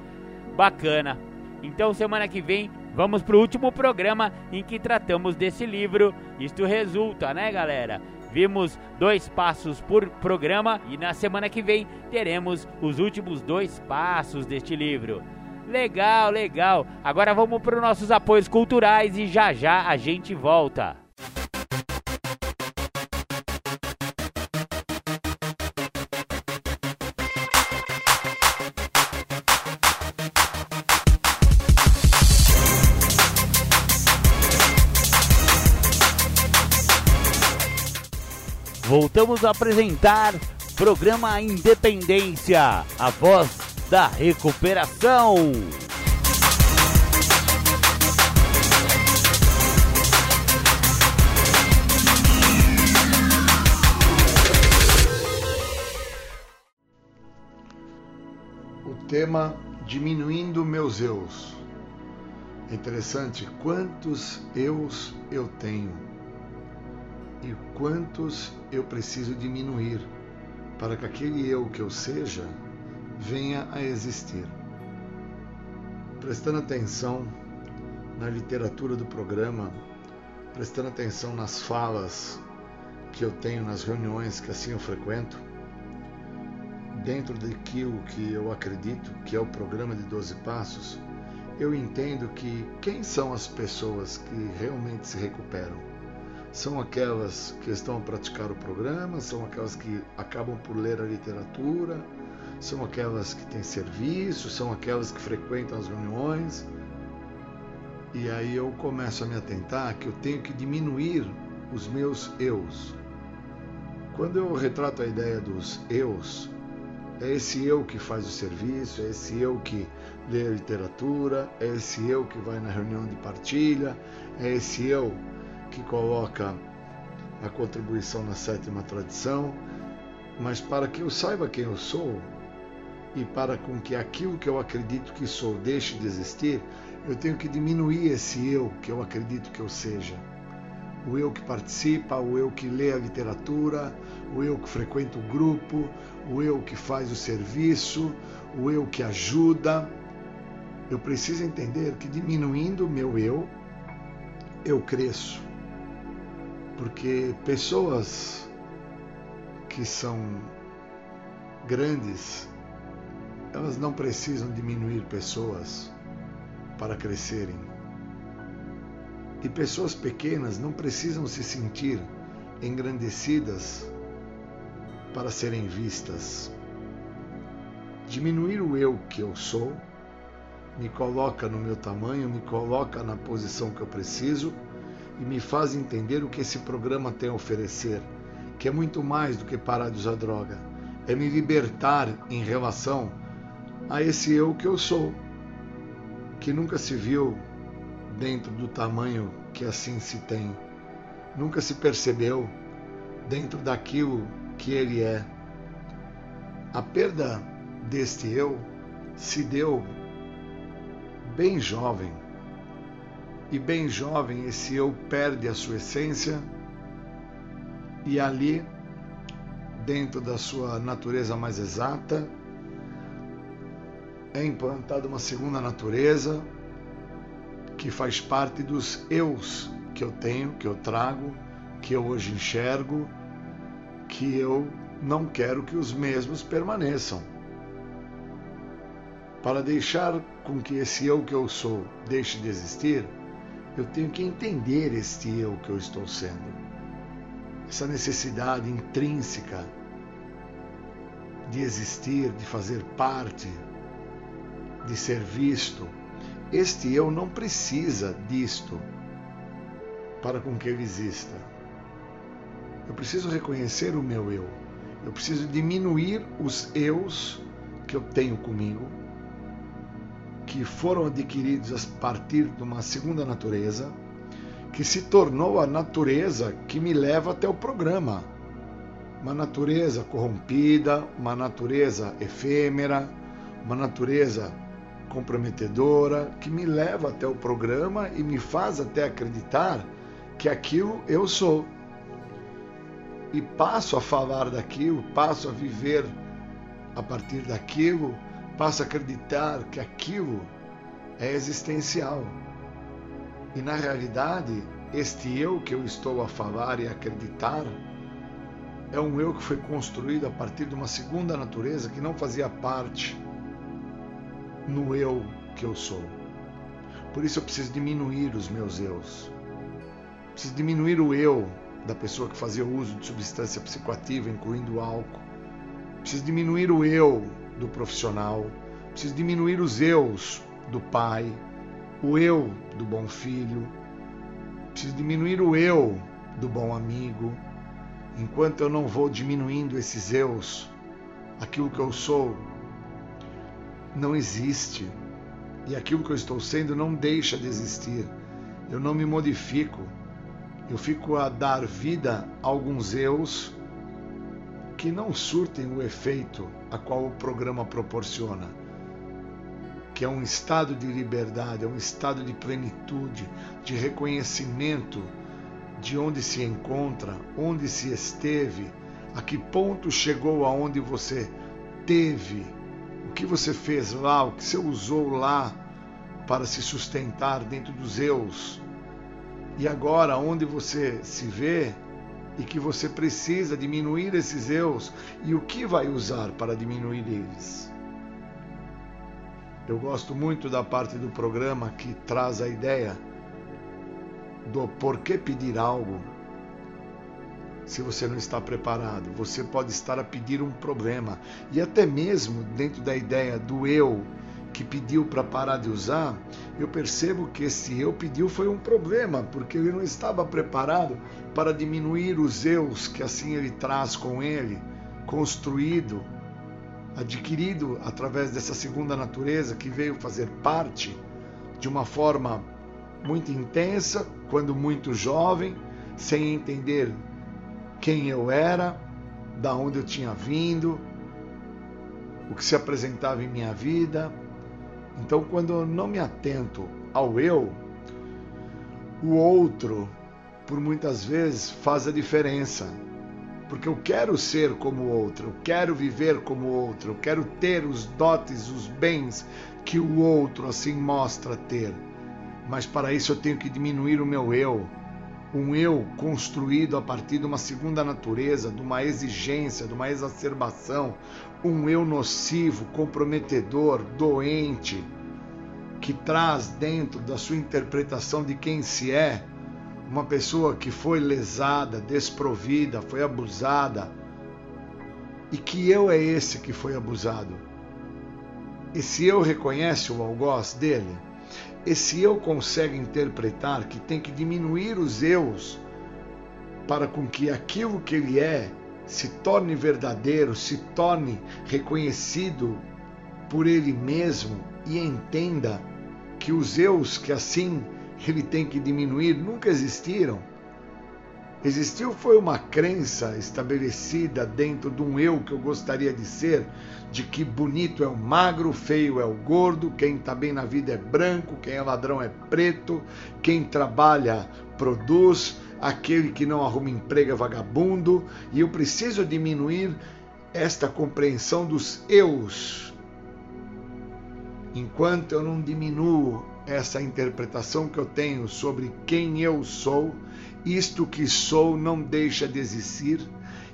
Bacana. Então, semana que vem, vamos para o último programa em que tratamos desse livro. Isto resulta, né, galera? Vimos dois passos por programa e na semana que vem teremos os últimos dois passos deste livro. Legal, legal. Agora vamos para os nossos apoios culturais e já já a gente volta. Voltamos a apresentar programa Independência, a voz da recuperação. O tema diminuindo meus eus. Interessante quantos eus eu tenho e quantos eu preciso diminuir para que aquele eu que eu seja venha a existir. Prestando atenção na literatura do programa, prestando atenção nas falas que eu tenho nas reuniões que assim eu frequento, dentro daquilo que eu acredito que é o programa de 12 Passos, eu entendo que quem são as pessoas que realmente se recuperam? São aquelas que estão a praticar o programa, são aquelas que acabam por ler a literatura, são aquelas que têm serviço, são aquelas que frequentam as reuniões. E aí eu começo a me atentar que eu tenho que diminuir os meus eus. Quando eu retrato a ideia dos eus, é esse eu que faz o serviço, é esse eu que lê a literatura, é esse eu que vai na reunião de partilha, é esse eu que coloca a contribuição na sétima tradição. Mas para que eu saiba quem eu sou e para com que aquilo que eu acredito que sou deixe de existir, eu tenho que diminuir esse eu que eu acredito que eu seja o eu que participa, o eu que lê a literatura, o eu que frequenta o grupo, o eu que faz o serviço, o eu que ajuda. Eu preciso entender que diminuindo o meu eu, eu cresço. Porque pessoas que são grandes, elas não precisam diminuir pessoas para crescerem e pessoas pequenas não precisam se sentir engrandecidas para serem vistas. Diminuir o eu que eu sou me coloca no meu tamanho, me coloca na posição que eu preciso e me faz entender o que esse programa tem a oferecer, que é muito mais do que parar de usar droga, é me libertar em relação a esse eu que eu sou, que nunca se viu dentro do tamanho que assim se tem. Nunca se percebeu dentro daquilo que ele é. A perda deste eu se deu bem jovem. E bem jovem esse eu perde a sua essência e ali, dentro da sua natureza mais exata, é implantada uma segunda natureza, que faz parte dos eus que eu tenho, que eu trago, que eu hoje enxergo, que eu não quero que os mesmos permaneçam. Para deixar com que esse eu que eu sou deixe de existir, eu tenho que entender este eu que eu estou sendo. Essa necessidade intrínseca de existir, de fazer parte, de ser visto, este eu não precisa disto para com que ele exista. Eu preciso reconhecer o meu eu. Eu preciso diminuir os eus que eu tenho comigo, que foram adquiridos a partir de uma segunda natureza, que se tornou a natureza que me leva até o programa. Uma natureza corrompida, uma natureza efêmera, uma natureza comprometedora que me leva até o programa e me faz até acreditar que aquilo eu sou. E passo a falar daquilo, passo a viver a partir daquilo, passo a acreditar que aquilo é existencial. E na realidade, este eu que eu estou a falar e acreditar é um eu que foi construído a partir de uma segunda natureza que não fazia parte no eu que eu sou. Por isso eu preciso diminuir os meus eus. Preciso diminuir o eu da pessoa que fazia uso de substância psicoativa, incluindo álcool. Preciso diminuir o eu do profissional. Preciso diminuir os eus do pai, o eu do bom filho. Preciso diminuir o eu do bom amigo. Enquanto eu não vou diminuindo esses eus, aquilo que eu sou não existe. E aquilo que eu estou sendo não deixa de existir. Eu não me modifico. Eu fico a dar vida a alguns eus que não surtem o efeito a qual o programa proporciona, que é um estado de liberdade, é um estado de plenitude, de reconhecimento de onde se encontra, onde se esteve, a que ponto chegou aonde você teve o que você fez lá, o que você usou lá para se sustentar dentro dos eus. E agora, onde você se vê e que você precisa diminuir esses eus e o que vai usar para diminuir eles. Eu gosto muito da parte do programa que traz a ideia do porquê pedir algo se você não está preparado. Você pode estar a pedir um problema. E até mesmo dentro da ideia do eu, que pediu para parar de usar, eu percebo que esse eu pediu foi um problema, porque ele não estava preparado para diminuir os eus que assim ele traz com ele, construído, adquirido através dessa segunda natureza que veio fazer parte de uma forma muito intensa, quando muito jovem, sem entender quem eu era, da onde eu tinha vindo, o que se apresentava em minha vida. Então, quando eu não me atento ao eu, o outro, por muitas vezes, faz a diferença. Porque eu quero ser como o outro, eu quero viver como o outro, eu quero ter os dotes, os bens que o outro assim mostra ter. Mas para isso eu tenho que diminuir o meu eu, um eu construído a partir de uma segunda natureza, de uma exigência, de uma exacerbação, um eu nocivo, comprometedor, doente, que traz dentro da sua interpretação de quem se é uma pessoa que foi lesada, desprovida, foi abusada. E que eu é esse que foi abusado? Esse eu reconhece o algoz dele? esse eu consegue interpretar que tem que diminuir os eus para com que aquilo que ele é se torne verdadeiro, se torne reconhecido por ele mesmo e entenda que os eus que assim ele tem que diminuir nunca existiram. Existiu foi uma crença estabelecida dentro de um eu que eu gostaria de ser, de que bonito é o magro, feio é o gordo, quem está bem na vida é branco, quem é ladrão é preto, quem trabalha produz, aquele que não arruma emprego é vagabundo, e eu preciso diminuir esta compreensão dos eus. Enquanto eu não diminuo essa interpretação que eu tenho sobre quem eu sou, isto que sou não deixa de existir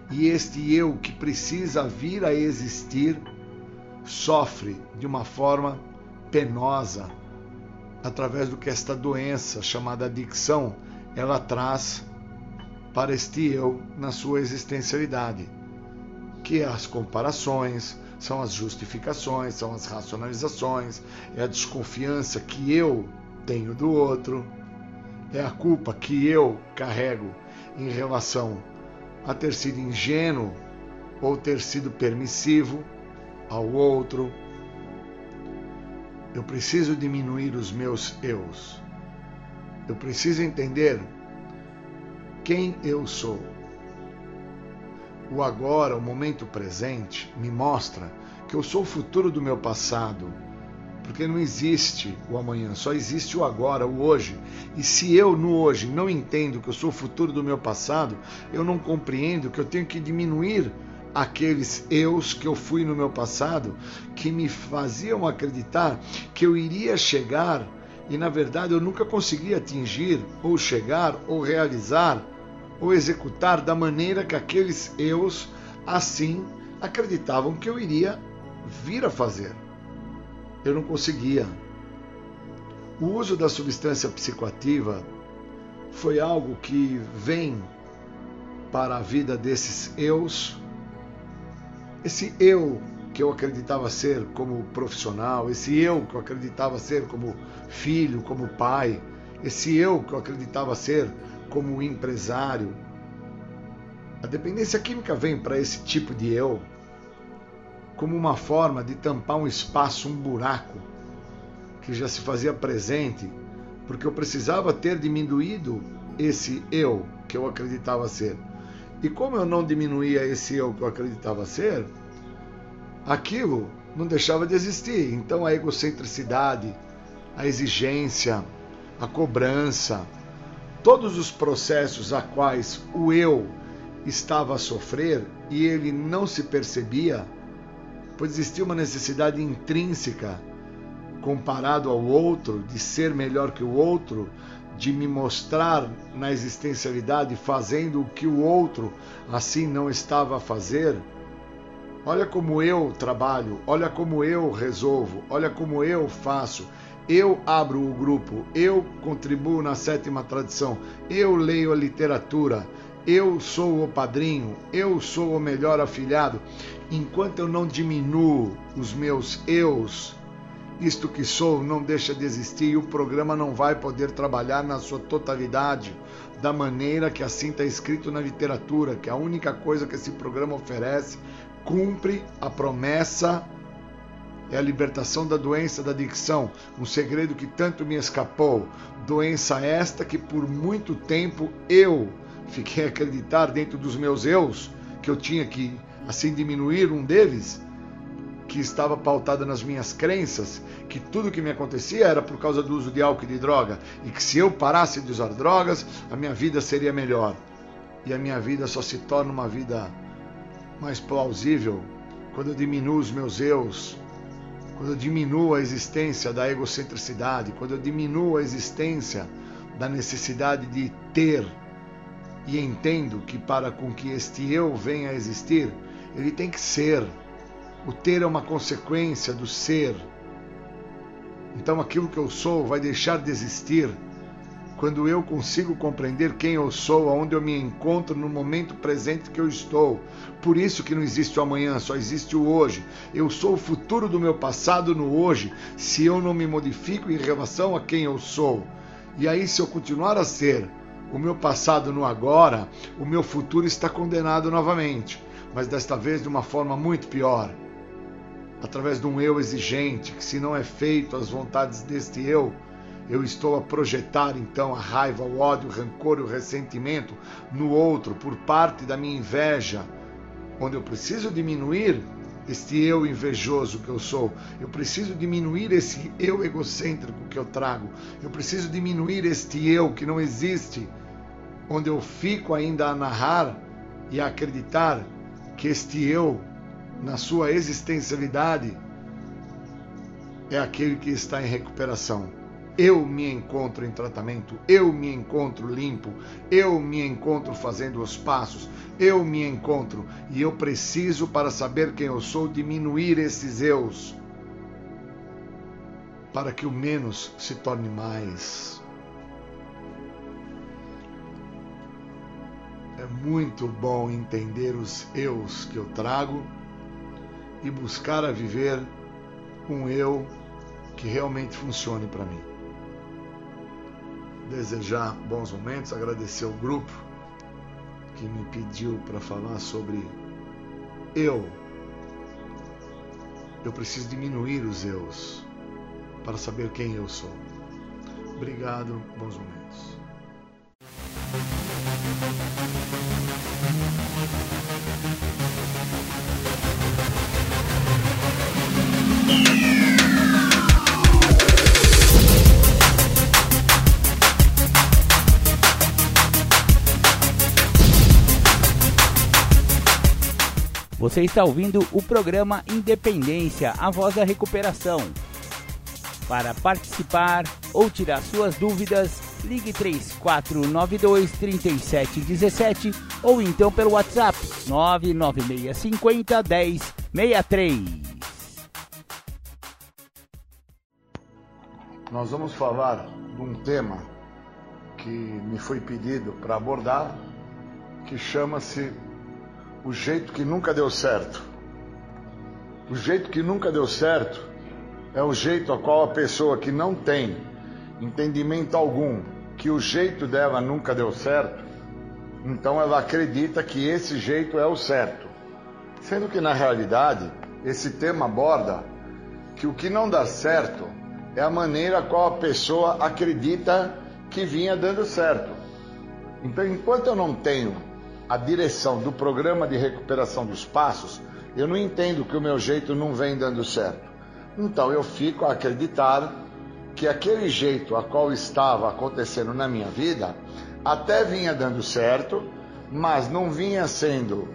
e este eu que precisa vir a existir sofre de uma forma penosa através do que esta doença chamada adicção ela traz para este eu na sua existencialidade, que é as comparações, são as justificações, são as racionalizações, é a desconfiança que eu tenho do outro, é a culpa que eu carrego em relação a ter sido ingênuo ou ter sido permissivo ao outro. Eu preciso diminuir os meus eus. Eu preciso entender quem eu sou. O agora, o momento presente, me mostra que eu sou o futuro do meu passado porque não existe o amanhã, só existe o agora, o hoje. E se eu no hoje não entendo que eu sou o futuro do meu passado, eu não compreendo que eu tenho que diminuir aqueles eus que eu fui no meu passado, que me faziam acreditar que eu iria chegar e na verdade eu nunca consegui atingir, ou chegar, ou realizar, ou executar da maneira que aqueles eus assim acreditavam que eu iria vir a fazer eu não conseguia. O uso da substância psicoativa foi algo que vem para a vida desses eus. Esse eu que eu acreditava ser como profissional, esse eu que eu acreditava ser como filho, como pai, esse eu que eu acreditava ser como empresário. A dependência química vem para esse tipo de eu como uma forma de tampar um espaço, um buraco que já se fazia presente, porque eu precisava ter diminuído esse eu que eu acreditava ser. E como eu não diminuía esse eu que eu acreditava ser, aquilo não deixava de existir. Então a egocentricidade, a exigência, a cobrança, todos os processos a quais o eu estava a sofrer e ele não se percebia, pois existia uma necessidade intrínseca comparado ao outro, de ser melhor que o outro, de me mostrar na existencialidade fazendo o que o outro assim não estava a fazer. Olha como eu trabalho, olha como eu resolvo, olha como eu faço. Eu abro o grupo, eu contribuo na sétima tradição, eu leio a literatura, eu sou o padrinho, eu sou o melhor afilhado enquanto eu não diminuo os meus eus, isto que sou não deixa de existir e o programa não vai poder trabalhar na sua totalidade da maneira que assim está escrito na literatura, que a única coisa que esse programa oferece cumpre a promessa é a libertação da doença da adicção, um segredo que tanto me escapou. Doença esta que por muito tempo eu fiquei a acreditar dentro dos meus eus que eu tinha que assim diminuir um deles, que estava pautada nas minhas crenças, que tudo que me acontecia era por causa do uso de álcool e de droga, e que se eu parasse de usar drogas, a minha vida seria melhor. E a minha vida só se torna uma vida mais plausível quando eu diminuo os meus eus, quando eu diminuo a existência da egocentricidade, quando eu diminuo a existência da necessidade de ter e entendo que para com que este eu venha a existir, ele tem que ser. O ter é uma consequência do ser. Então aquilo que eu sou vai deixar de existir quando eu consigo compreender quem eu sou, aonde eu me encontro no momento presente que eu estou. Por isso que não existe o amanhã, só existe o hoje. Eu sou o futuro do meu passado no hoje, se eu não me modifico em relação a quem eu sou. E aí, se eu continuar a ser o meu passado no agora, o meu futuro está condenado novamente, mas desta vez de uma forma muito pior. Através de um eu exigente, que se não é feito as vontades deste eu, eu estou a projetar então a raiva, o ódio, o rancor e o ressentimento no outro por parte da minha inveja, onde eu preciso diminuir este eu invejoso que eu sou, eu preciso diminuir esse eu egocêntrico que eu trago, eu preciso diminuir este eu que não existe, onde eu fico ainda a narrar e a acreditar que este eu, na sua existencialidade, é aquele que está em recuperação eu me encontro em tratamento, eu me encontro limpo, eu me encontro fazendo os passos, eu me encontro e eu preciso, para saber quem eu sou, diminuir esses eus, para que o menos se torne mais. É muito bom entender os eus que eu trago e buscar a viver um eu que realmente funcione para mim desejar bons momentos, agradecer ao grupo que me pediu para falar sobre eu. Eu preciso diminuir os eus para saber quem eu sou. Obrigado, bons momentos. Você está ouvindo o programa Independência, a voz da recuperação. Para participar ou tirar suas dúvidas, ligue 3492 3717 ou então pelo WhatsApp 99650 1063. Nós vamos falar de um tema que me foi pedido para abordar, que chama-se o jeito que nunca deu certo. O jeito que nunca deu certo é o jeito a qual a pessoa que não tem entendimento algum que o jeito dela nunca deu certo, então ela acredita que esse jeito é o certo. Sendo que na realidade, esse tema aborda que o que não dá certo é a maneira a qual a pessoa acredita que vinha dando certo. Então, enquanto eu não tenho a direção do programa de recuperação dos passos, eu não entendo que o meu jeito não vem dando certo. Então eu fico a acreditar que aquele jeito a qual estava acontecendo na minha vida até vinha dando certo, mas não vinha sendo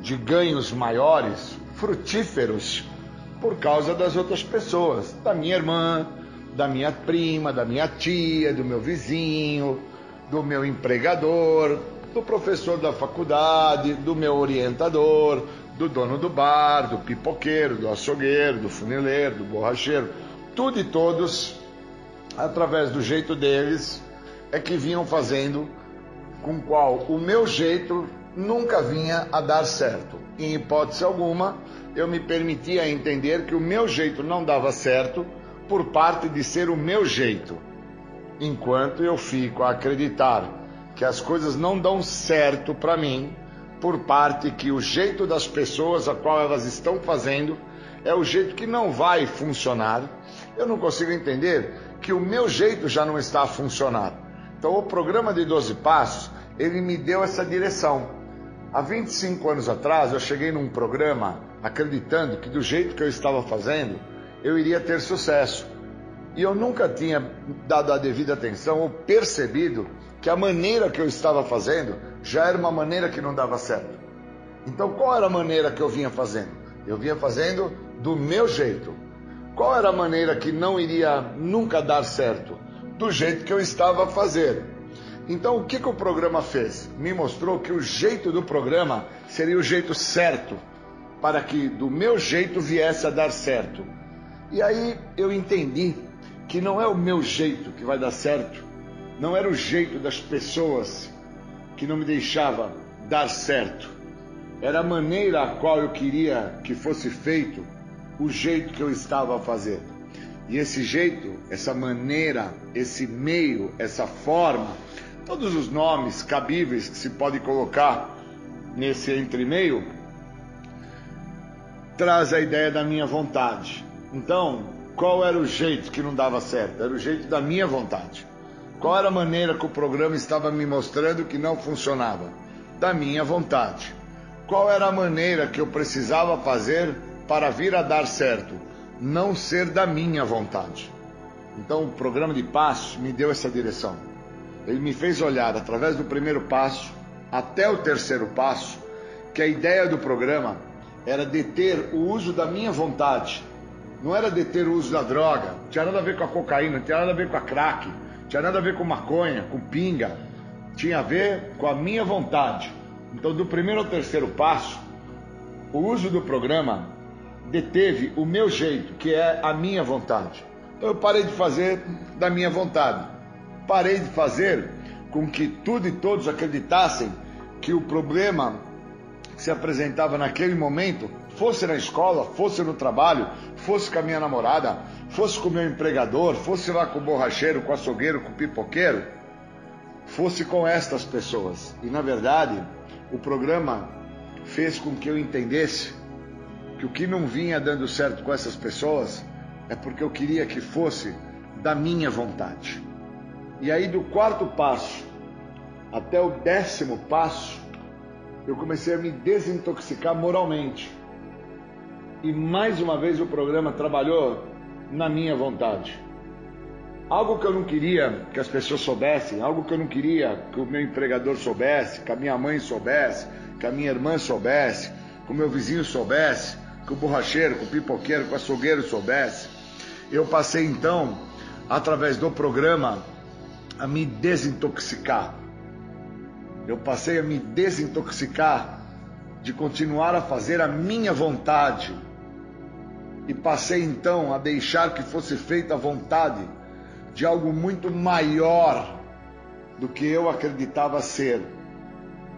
de ganhos maiores, frutíferos, por causa das outras pessoas, da minha irmã, da minha prima, da minha tia, do meu vizinho, do meu empregador, do professor da faculdade, do meu orientador, do dono do bar, do pipoqueiro, do açougueiro, do funileiro, do borracheiro, tudo e todos, através do jeito deles, é que vinham fazendo com qual o meu jeito nunca vinha a dar certo. Em hipótese alguma, eu me permitia entender que o meu jeito não dava certo, por parte de ser o meu jeito, enquanto eu fico a acreditar que as coisas não dão certo para mim por parte que o jeito das pessoas a qual elas estão fazendo é o jeito que não vai funcionar. Eu não consigo entender que o meu jeito já não está a funcionar. Então o programa de 12 passos, ele me deu essa direção. Há 25 anos atrás, eu cheguei num programa acreditando que do jeito que eu estava fazendo, eu iria ter sucesso. E eu nunca tinha dado a devida atenção ou percebido que a maneira que eu estava fazendo já era uma maneira que não dava certo. Então, qual era a maneira que eu vinha fazendo? Eu vinha fazendo do meu jeito. Qual era a maneira que não iria nunca dar certo? Do jeito que eu estava fazer. Então, o que, que o programa fez? Me mostrou que o jeito do programa seria o jeito certo para que do meu jeito viesse a dar certo. E aí eu entendi que não é o meu jeito que vai dar certo, não era o jeito das pessoas que não me deixava dar certo, era a maneira a qual eu queria que fosse feito o jeito que eu estava a fazer. E esse jeito, essa maneira, esse meio, essa forma, todos os nomes cabíveis que se pode colocar nesse entremeio, traz a ideia da minha vontade. Então, qual era o jeito que não dava certo? Era o jeito da minha vontade. Qual era a maneira que o programa estava me mostrando que não funcionava? Da minha vontade. Qual era a maneira que eu precisava fazer para vir a dar certo? Não ser da minha vontade. Então, o programa de passo me deu essa direção. Ele me fez olhar através do primeiro passo até o terceiro passo, que a ideia do programa era deter o uso da minha vontade. Não era deter o uso da droga, não tinha nada a ver com a cocaína, não tinha nada a ver com a crack, tinha nada a ver com maconha, com pinga. Tinha a ver com a minha vontade. Então, do primeiro ao terceiro passo, o uso do programa deteve o meu jeito, que é a minha vontade. Então, eu parei de fazer da minha vontade. Parei de fazer com que tudo e todos acreditassem que o problema que se apresentava naquele momento, fosse na escola, fosse no trabalho, fosse com a minha namorada, fosse com o meu empregador, fosse lá com o borracheiro, com o açougueiro, com o pipoqueiro, fosse com estas pessoas. E na verdade, o programa fez com que eu entendesse que o que não vinha dando certo com essas pessoas é porque eu queria que fosse da minha vontade. E aí, do quarto passo até o décimo passo, eu comecei a me desintoxicar moralmente. E mais uma vez o programa trabalhou na minha vontade. Algo que eu não queria que as pessoas soubessem, algo que eu não queria que o meu empregador soubesse, que a minha mãe soubesse, que a minha irmã soubesse, que o meu vizinho soubesse, que o borracheiro, que o pipoqueiro, que o açougueiro soubesse. Eu passei então, através do programa, a me desintoxicar eu passei a me desintoxicar de continuar a fazer a minha vontade. E passei então a deixar que fosse feita a vontade de algo muito maior do que eu acreditava ser.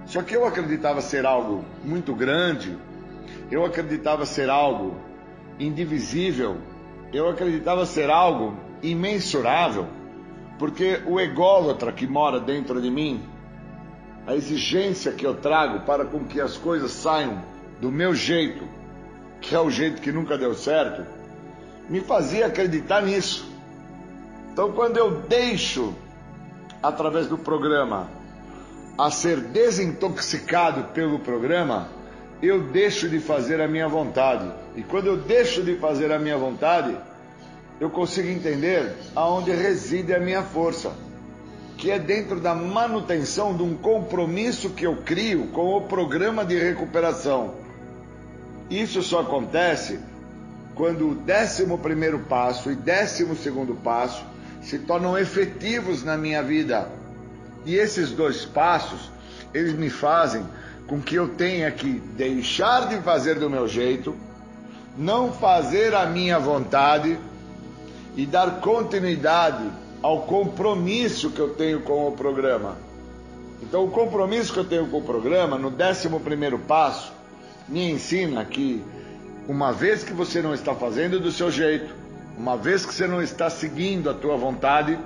Só que eu acreditava ser algo muito grande, eu acreditava ser algo indivisível, eu acreditava ser algo imensurável, porque o ególatra que mora dentro de mim, a exigência que eu trago para com que as coisas saiam do meu jeito, que é o jeito que nunca deu certo, me fazia acreditar nisso. Então, quando eu deixo, através do programa, a ser desintoxicado pelo programa, eu deixo de fazer a minha vontade. E quando eu deixo de fazer a minha vontade, eu consigo entender aonde reside a minha força que é dentro da manutenção de um compromisso que eu crio com o programa de recuperação. Isso só acontece quando o décimo primeiro passo e décimo segundo passo se tornam efetivos na minha vida. E esses dois passos, eles me fazem com que eu tenha que deixar de fazer do meu jeito, não fazer a minha vontade e dar continuidade ao compromisso que eu tenho com o programa. Então, o compromisso que eu tenho com o programa, no 11 passo, me ensina que, uma vez que você não está fazendo do seu jeito, Uma vez que você não está seguindo a tua vontade,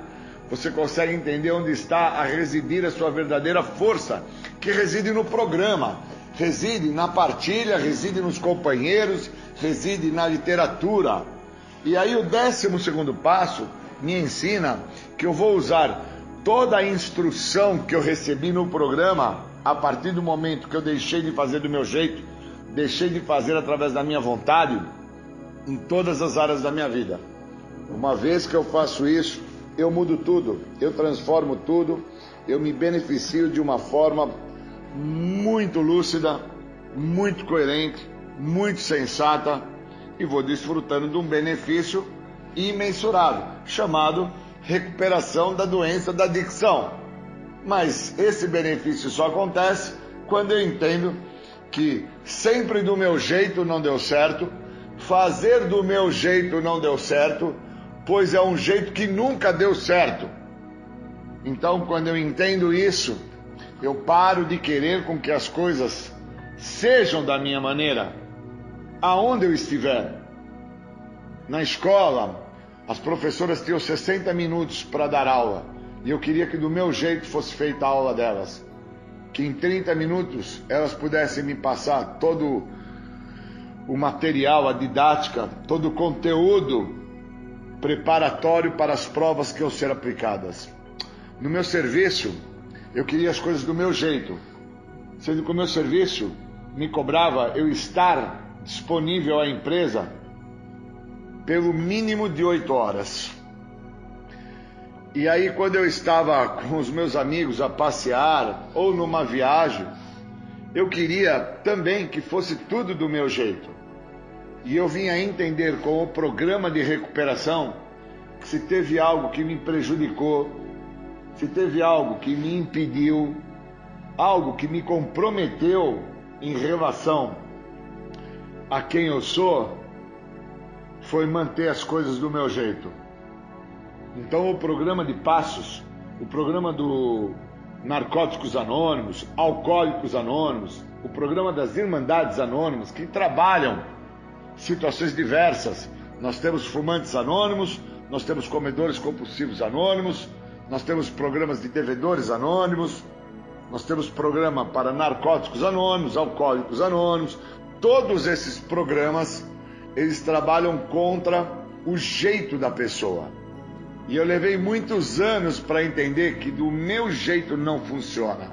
você consegue entender onde está a residir a sua verdadeira força, que reside no programa, reside na partilha, reside nos companheiros, reside na literatura. E aí o décimo segundo passo me ensina que eu vou usar toda a instrução que eu recebi no programa a partir do momento que eu deixei de fazer do meu jeito, deixei de fazer através da minha vontade em todas as áreas da minha vida. Uma vez que eu faço isso, eu mudo tudo, eu transformo tudo, eu me beneficio de uma forma muito lúcida, muito coerente, muito sensata e vou desfrutando de um benefício imensurável, chamado recuperação da doença da adicção. Mas esse benefício só acontece quando eu entendo que sempre do meu jeito não deu certo, fazer do meu jeito não deu certo, pois é um jeito que nunca deu certo. Então, quando eu entendo isso, eu paro de querer com que as coisas sejam da minha maneira, aonde eu estiver. Na escola, as professoras tinham 60 minutos para dar aula e eu queria que do meu jeito fosse feita a aula delas. Que em 30 minutos elas pudessem me passar todo o material, a didática, todo o conteúdo preparatório para as provas que iam ser aplicadas. No meu serviço, eu queria as coisas do meu jeito, sendo que o meu serviço me cobrava eu estar disponível à empresa pelo mínimo de oito horas. E aí, quando eu estava com os meus amigos a passear ou numa viagem, eu queria também que fosse tudo do meu jeito. E eu vim a entender com o programa de recuperação que se teve algo que me prejudicou, se teve algo que me impediu, algo que me comprometeu em relação a quem eu sou, foi manter as coisas do meu jeito. Então o programa de passos, o programa do Narcóticos Anônimos, Alcoólicos Anônimos, o programa das Irmandades Anônimas, que trabalham situações diversas. Nós temos fumantes anônimos, nós temos comedores compulsivos anônimos, nós temos programas de devedores anônimos, nós temos programa para narcóticos anônimos, alcoólicos anônimos. Todos esses programas, eles trabalham contra o jeito da pessoa. E eu levei muitos anos para entender que do meu jeito não funciona.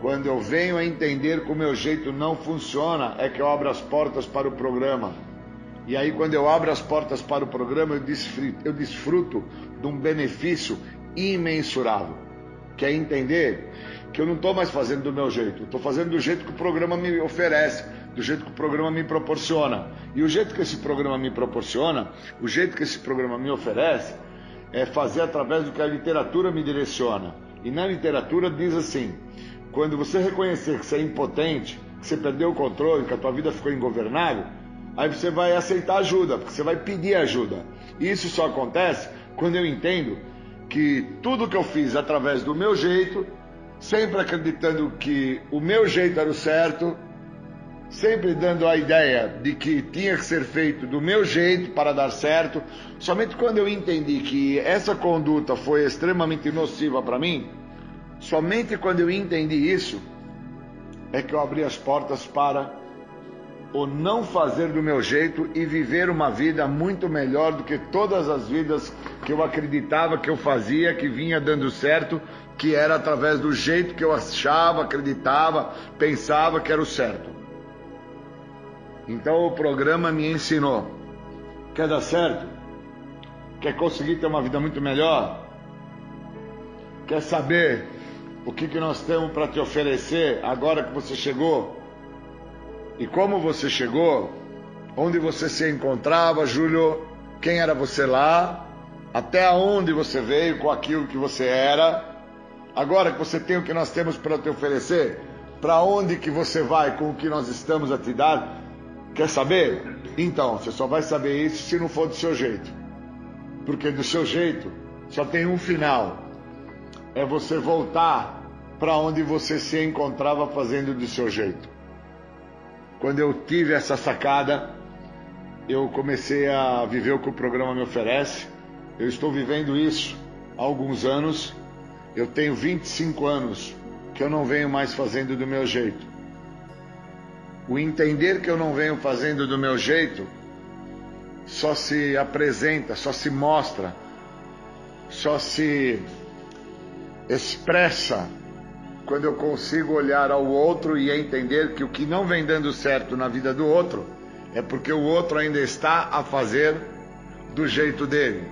Quando eu venho a entender que o meu jeito não funciona, é que eu abro as portas para o programa. E aí, quando eu abro as portas para o programa, eu desfruto, eu desfruto de um benefício imensurável, que é entender que eu não estou mais fazendo do meu jeito, estou fazendo do jeito que o programa me oferece, do jeito que o programa me proporciona. E o jeito que esse programa me proporciona, o jeito que esse programa me oferece, é fazer através do que a literatura me direciona. E na literatura diz assim: quando você reconhecer que você é impotente, que você perdeu o controle, que a tua vida ficou ingovernável, aí você vai aceitar ajuda, porque você vai pedir ajuda. E isso só acontece quando eu entendo que tudo que eu fiz através do meu jeito, sempre acreditando que o meu jeito era o certo, sempre dando a ideia de que tinha que ser feito do meu jeito para dar certo, somente quando eu entendi que essa conduta foi extremamente nociva para mim, Somente quando eu entendi isso é que eu abri as portas para o não fazer do meu jeito e viver uma vida muito melhor do que todas as vidas que eu acreditava que eu fazia, que vinha dando certo, que era através do jeito que eu achava, acreditava, pensava que era o certo. Então o programa me ensinou: quer dar certo? Quer conseguir ter uma vida muito melhor? Quer saber o que, que nós temos para te oferecer agora que você chegou e como você chegou, onde você se encontrava, Júlio, quem era você lá, até onde você veio com aquilo que você era. Agora que você tem o que nós temos para te oferecer, para onde que você vai com o que nós estamos a te dar? Quer saber? Então, você só vai saber isso se não for do seu jeito. Porque do seu jeito só tem um final é você voltar para onde você se encontrava fazendo do seu jeito. Quando eu tive essa sacada, eu comecei a viver o que o programa me oferece. Eu estou vivendo isso há alguns anos. Eu tenho 25 anos que eu não venho mais fazendo do meu jeito. O entender que eu não venho fazendo do meu jeito só se apresenta, só se mostra, só se expressa quando eu consigo olhar ao outro e entender que o que não vem dando certo na vida do outro é porque o outro ainda está a fazer do jeito dele,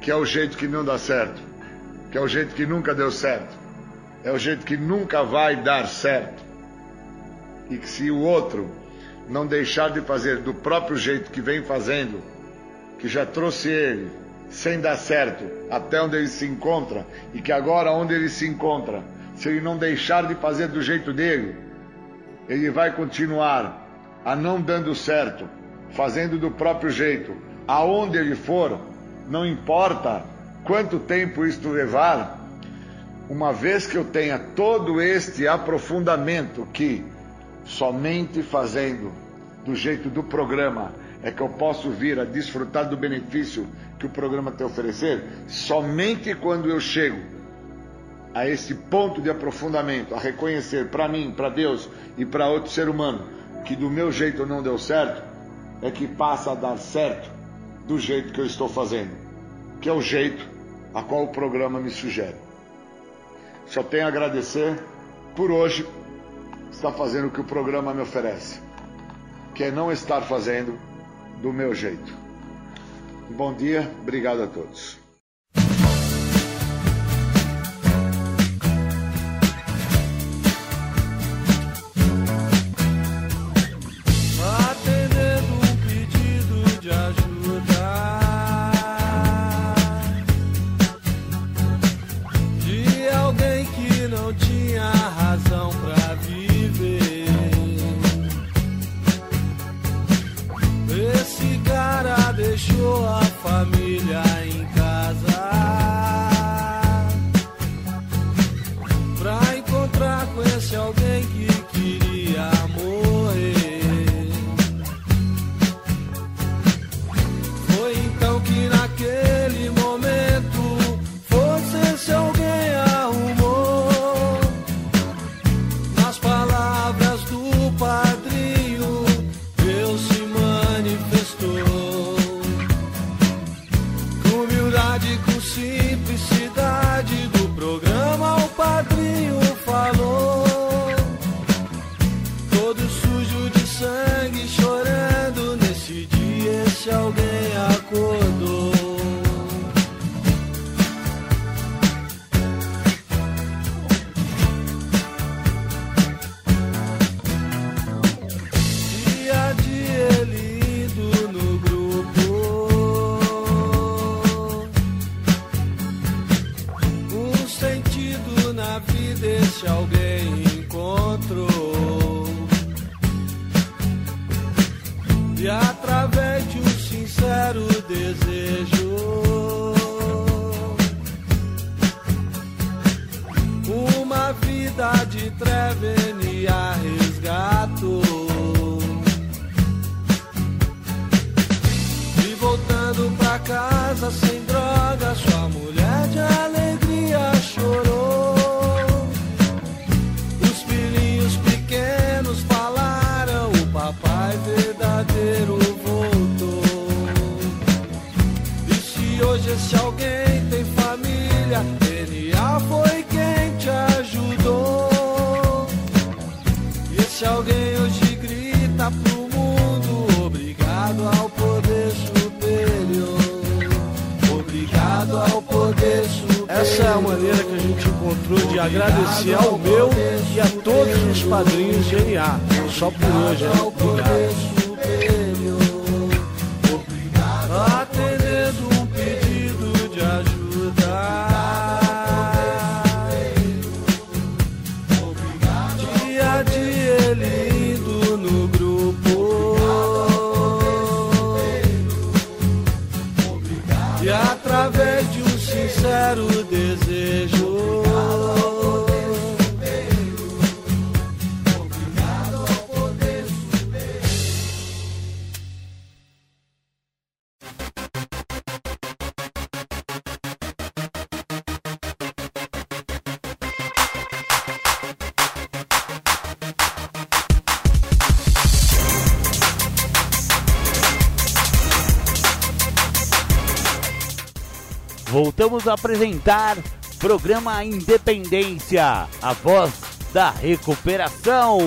que é o jeito que não dá certo, que é o jeito que nunca deu certo, é o jeito que nunca vai dar certo. E que se o outro não deixar de fazer do próprio jeito que vem fazendo, que já trouxe ele sem dar certo até onde ele se encontra, e que agora onde ele se encontra, se ele não deixar de fazer do jeito dele, ele vai continuar a não dando certo, fazendo do próprio jeito, aonde ele for, não importa quanto tempo isto levar, uma vez que eu tenha todo este aprofundamento que somente fazendo do jeito do programa é que eu posso vir a desfrutar do benefício que o programa tem a oferecer, somente quando eu chego a esse ponto de aprofundamento, a reconhecer para mim, para Deus e para outro ser humano que do meu jeito não deu certo, é que passa a dar certo do jeito que eu estou fazendo, que é o jeito a qual o programa me sugere. Só tenho a agradecer por hoje estar fazendo o que o programa me oferece, que é não estar fazendo do meu jeito. Bom dia, obrigado a todos. Voltamos a apresentar programa Independência, a voz da recuperação.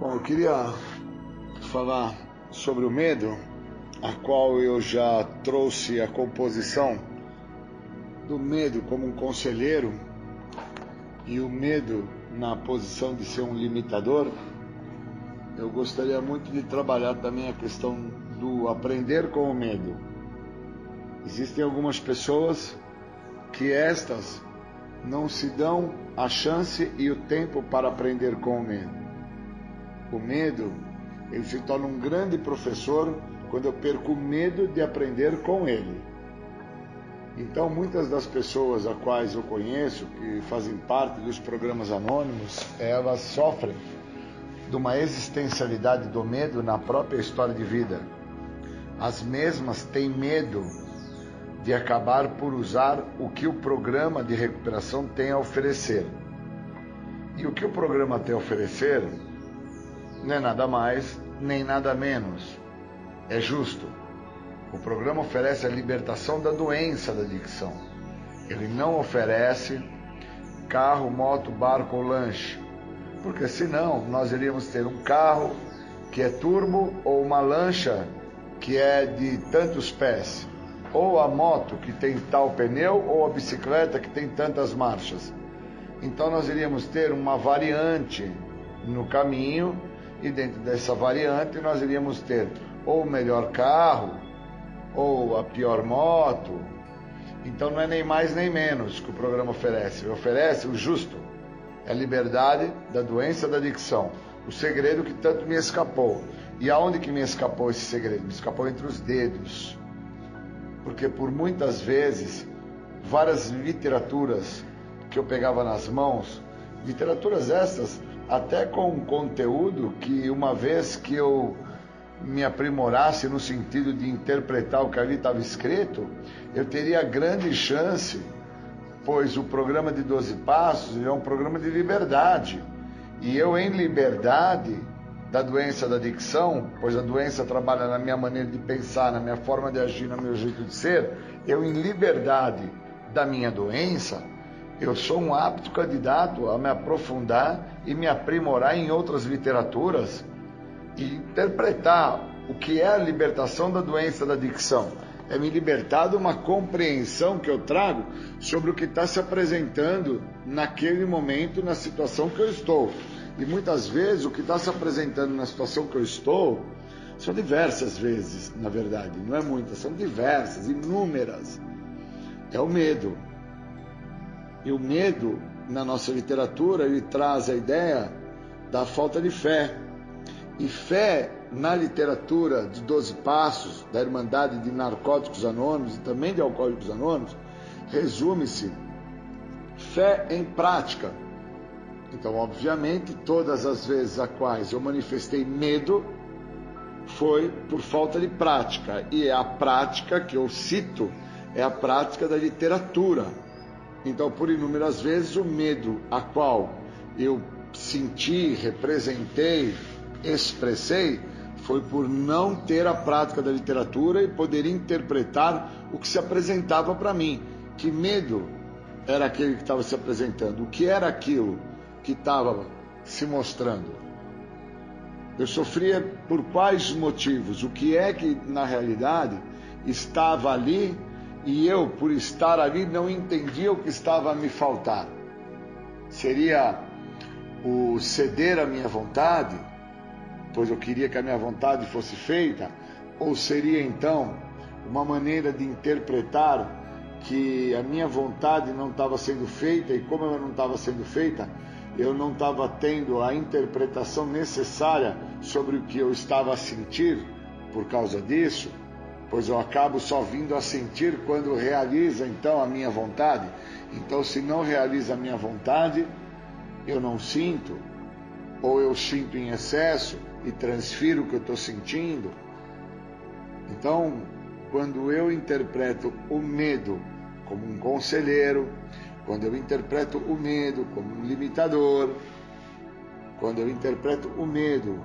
Bom, eu queria falar sobre o medo, a qual eu já trouxe a composição do medo como um conselheiro e o medo na posição de ser um limitador, eu gostaria muito de trabalhar também a questão do aprender com o medo. Existem algumas pessoas que estas não se dão a chance e o tempo para aprender com o medo. O medo, ele se torna um grande professor quando eu perco o medo de aprender com ele. Então, muitas das pessoas a quais eu conheço, que fazem parte dos programas anônimos, elas sofrem de uma existencialidade do medo na própria história de vida. As mesmas têm medo de acabar por usar o que o programa de recuperação tem a oferecer. E o que o programa tem a oferecer não é nada mais nem nada menos. É justo o programa oferece a libertação da doença da adicção. Ele não oferece carro, moto, barco ou lanche, porque senão nós iríamos ter um carro que é turbo ou uma lancha que é de tantos pés, ou a moto que tem tal pneu ou a bicicleta que tem tantas marchas. Então nós iríamos ter uma variante no caminho e dentro dessa variante nós iríamos ter ou o melhor carro ou a pior moto. Então não é nem mais nem menos que o programa oferece. Ele oferece o justo. É a liberdade da doença da adicção. O segredo que tanto me escapou. E aonde que me escapou esse segredo? Me escapou entre os dedos. Porque por muitas vezes, várias literaturas que eu pegava nas mãos, literaturas essas até com conteúdo que uma vez que eu me aprimorasse no sentido de interpretar o que ali estava escrito, eu teria grande chance, pois o programa de 12 Passos é um programa de liberdade. E eu, em liberdade da doença da adicção, pois a doença trabalha na minha maneira de pensar, na minha forma de agir, no meu jeito de ser, eu, em liberdade da minha doença, eu sou um apto candidato a me aprofundar e me aprimorar em outras literaturas interpretar o que é a libertação da doença da adicção. É me libertar de uma compreensão que eu trago sobre o que está se apresentando naquele momento, na situação que eu estou. E muitas vezes o que está se apresentando na situação que eu estou são diversas vezes, na verdade, não é muitas, são diversas, inúmeras. É o medo. E o medo, na nossa literatura, ele traz a ideia da falta de fé e fé na literatura de Doze Passos, da Irmandade de Narcóticos Anônimos e também de Alcoólicos Anônimos, resume-se fé em prática. Então, obviamente, todas as vezes a quais eu manifestei medo foi por falta de prática. E é a prática que eu cito é a prática da literatura. Então, por inúmeras vezes, o medo a qual eu senti, representei, expressei foi por não ter a prática da literatura e poder interpretar o que se apresentava para mim. Que medo era aquele que estava se apresentando? O que era aquilo que estava se mostrando? Eu sofria por quais motivos? O que é que na realidade estava ali e eu, por estar ali, não entendia o que estava a me faltar? Seria o ceder à minha vontade? Pois eu queria que a minha vontade fosse feita? Ou seria então uma maneira de interpretar que a minha vontade não estava sendo feita e como ela não estava sendo feita, eu não estava tendo a interpretação necessária sobre o que eu estava a sentir por causa disso? Pois eu acabo só vindo a sentir quando realiza então a minha vontade. Então, se não realiza a minha vontade, eu não sinto, ou eu sinto em excesso, e transfiro o que eu estou sentindo. Então, quando eu interpreto o medo como um conselheiro, quando eu interpreto o medo como um limitador, quando eu interpreto o medo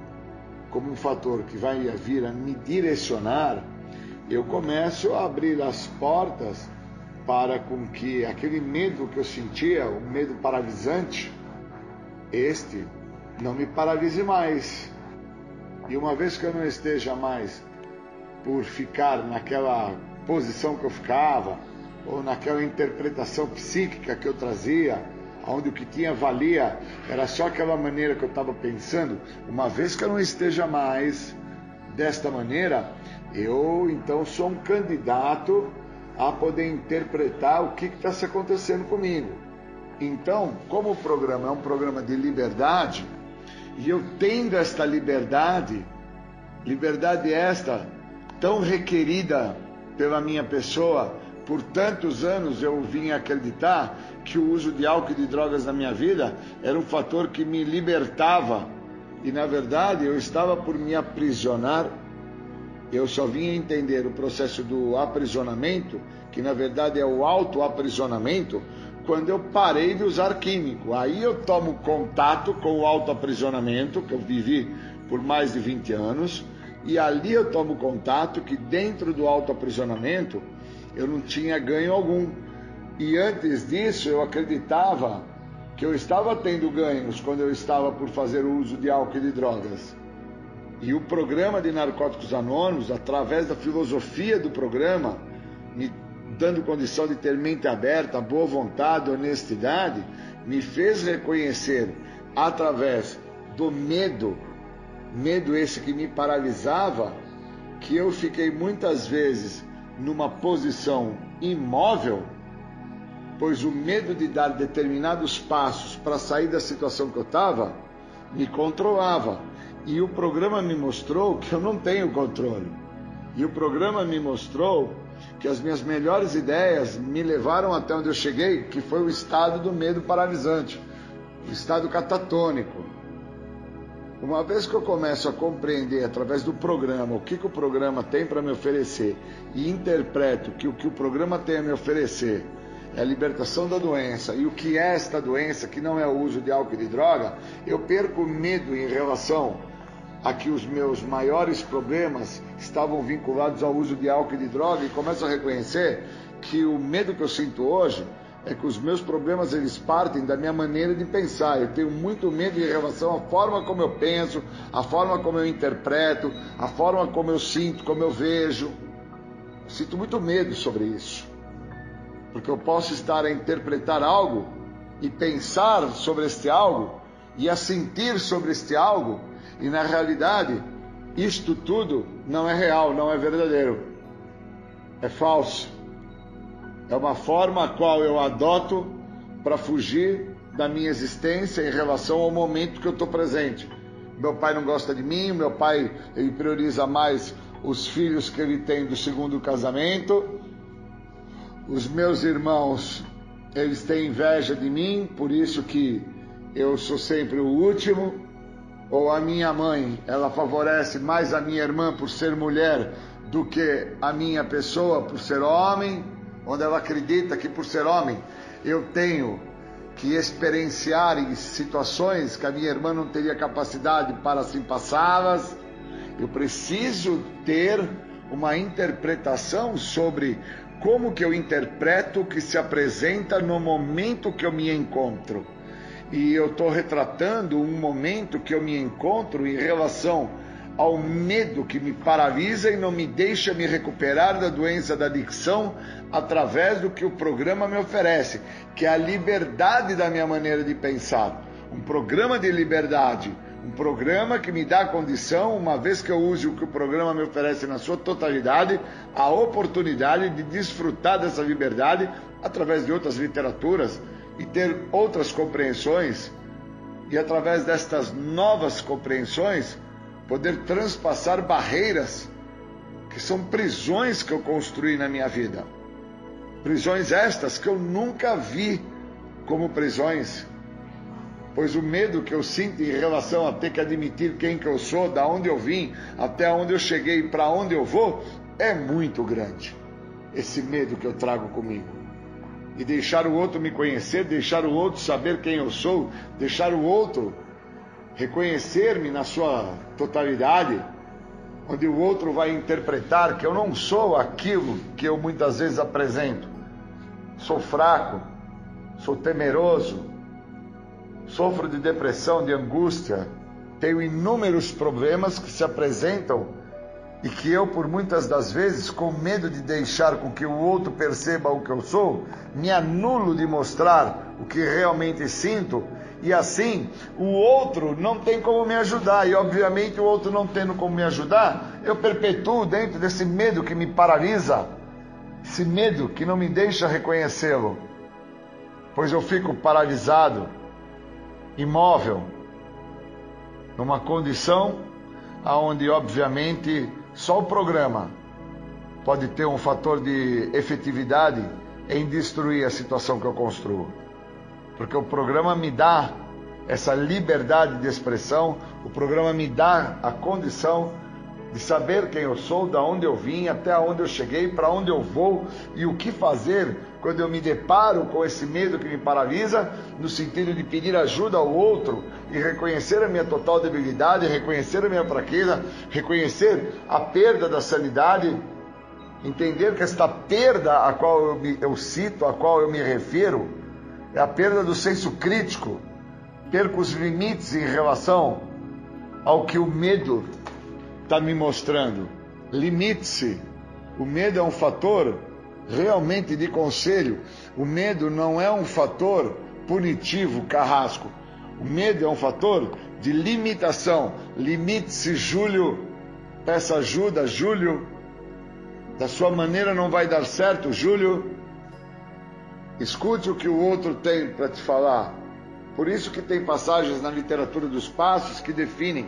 como um fator que vai vir a me direcionar, eu começo a abrir as portas para com que aquele medo que eu sentia, o medo paralisante, este não me paralise mais. E uma vez que eu não esteja mais por ficar naquela posição que eu ficava, ou naquela interpretação psíquica que eu trazia, onde o que tinha valia era só aquela maneira que eu estava pensando, uma vez que eu não esteja mais desta maneira, eu então sou um candidato a poder interpretar o que está se acontecendo comigo. Então, como o programa é um programa de liberdade, e eu tendo esta liberdade, liberdade esta tão requerida pela minha pessoa, por tantos anos eu vim acreditar que o uso de álcool e de drogas na minha vida era um fator que me libertava. E na verdade eu estava por me aprisionar. Eu só vim entender o processo do aprisionamento, que na verdade é o auto-aprisionamento, quando eu parei de usar químico. Aí eu tomo contato com o auto-aprisionamento, que eu vivi por mais de 20 anos, e ali eu tomo contato que dentro do auto-aprisionamento eu não tinha ganho algum. E antes disso, eu acreditava que eu estava tendo ganhos quando eu estava por fazer o uso de álcool e de drogas. E o programa de Narcóticos Anônimos, através da filosofia do programa, me dando condição de ter mente aberta, boa vontade, honestidade, me fez reconhecer através do medo, medo esse que me paralisava, que eu fiquei muitas vezes numa posição imóvel, pois o medo de dar determinados passos para sair da situação que eu estava me controlava. E o programa me mostrou que eu não tenho controle. E o programa me mostrou que as minhas melhores ideias me levaram até onde eu cheguei, que foi o estado do medo paralisante, o estado catatônico. Uma vez que eu começo a compreender através do programa o que, que o programa tem para me oferecer e interpreto que o que o programa tem a me oferecer é a libertação da doença e o que é esta doença, que não é o uso de álcool e de droga, eu perco medo em relação a que os meus maiores problemas estavam vinculados ao uso de álcool e de droga e começo a reconhecer que o medo que eu sinto hoje é que os meus problemas eles partem da minha maneira de pensar. Eu tenho muito medo em relação à forma como eu penso, a forma como eu interpreto, a forma como eu sinto, como eu vejo. Sinto muito medo sobre isso. Porque eu posso estar a interpretar algo e pensar sobre este algo e a sentir sobre este algo e na realidade isto tudo não é real, não é verdadeiro. É falso. É uma forma a qual eu adoto para fugir da minha existência em relação ao momento que eu estou presente. Meu pai não gosta de mim, meu pai ele prioriza mais os filhos que ele tem do segundo casamento. Os meus irmãos, eles têm inveja de mim, por isso que eu sou sempre o último. Ou a minha mãe, ela favorece mais a minha irmã por ser mulher do que a minha pessoa por ser homem onde ela acredita que por ser homem eu tenho que experienciar em situações que a minha irmã não teria capacidade para assim passá-las. Eu preciso ter uma interpretação sobre como que eu interpreto o que se apresenta no momento que eu me encontro. E eu estou retratando um momento que eu me encontro em relação ao medo que me paralisa e não me deixa me recuperar da doença da adicção através do que o programa me oferece, que é a liberdade da minha maneira de pensar. Um programa de liberdade, um programa que me dá a condição, uma vez que eu use o que o programa me oferece na sua totalidade, a oportunidade de desfrutar dessa liberdade através de outras literaturas e ter outras compreensões. E através destas novas compreensões, poder transpassar barreiras que são prisões que eu construí na minha vida. Prisões estas que eu nunca vi como prisões, pois o medo que eu sinto em relação a ter que admitir quem que eu sou, da onde eu vim, até onde eu cheguei e para onde eu vou, é muito grande. Esse medo que eu trago comigo. E deixar o outro me conhecer, deixar o outro saber quem eu sou, deixar o outro reconhecer-me na sua totalidade, onde o outro vai interpretar que eu não sou aquilo que eu muitas vezes apresento. Sou fraco, sou temeroso, sofro de depressão, de angústia, tenho inúmeros problemas que se apresentam e que eu, por muitas das vezes, com medo de deixar com que o outro perceba o que eu sou, me anulo de mostrar o que realmente sinto e assim o outro não tem como me ajudar, e obviamente o outro não tendo como me ajudar, eu perpetuo dentro desse medo que me paralisa, esse medo que não me deixa reconhecê-lo, pois eu fico paralisado, imóvel, numa condição aonde obviamente só o programa pode ter um fator de efetividade em destruir a situação que eu construo. Porque o programa me dá essa liberdade de expressão, o programa me dá a condição de saber quem eu sou, da onde eu vim, até onde eu cheguei, para onde eu vou e o que fazer quando eu me deparo com esse medo que me paralisa, no sentido de pedir ajuda ao outro e reconhecer a minha total debilidade, reconhecer a minha fraqueza, reconhecer a perda da sanidade, entender que esta perda a qual eu, me, eu cito, a qual eu me refiro, é a perda do senso crítico, perco os limites em relação ao que o medo está me mostrando. Limite-se. O medo é um fator realmente de conselho. O medo não é um fator punitivo, carrasco. O medo é um fator de limitação. Limite-se, Júlio. Peça ajuda, Júlio. Da sua maneira não vai dar certo, Júlio. Escute o que o outro tem para te falar. Por isso que tem passagens na literatura dos passos que definem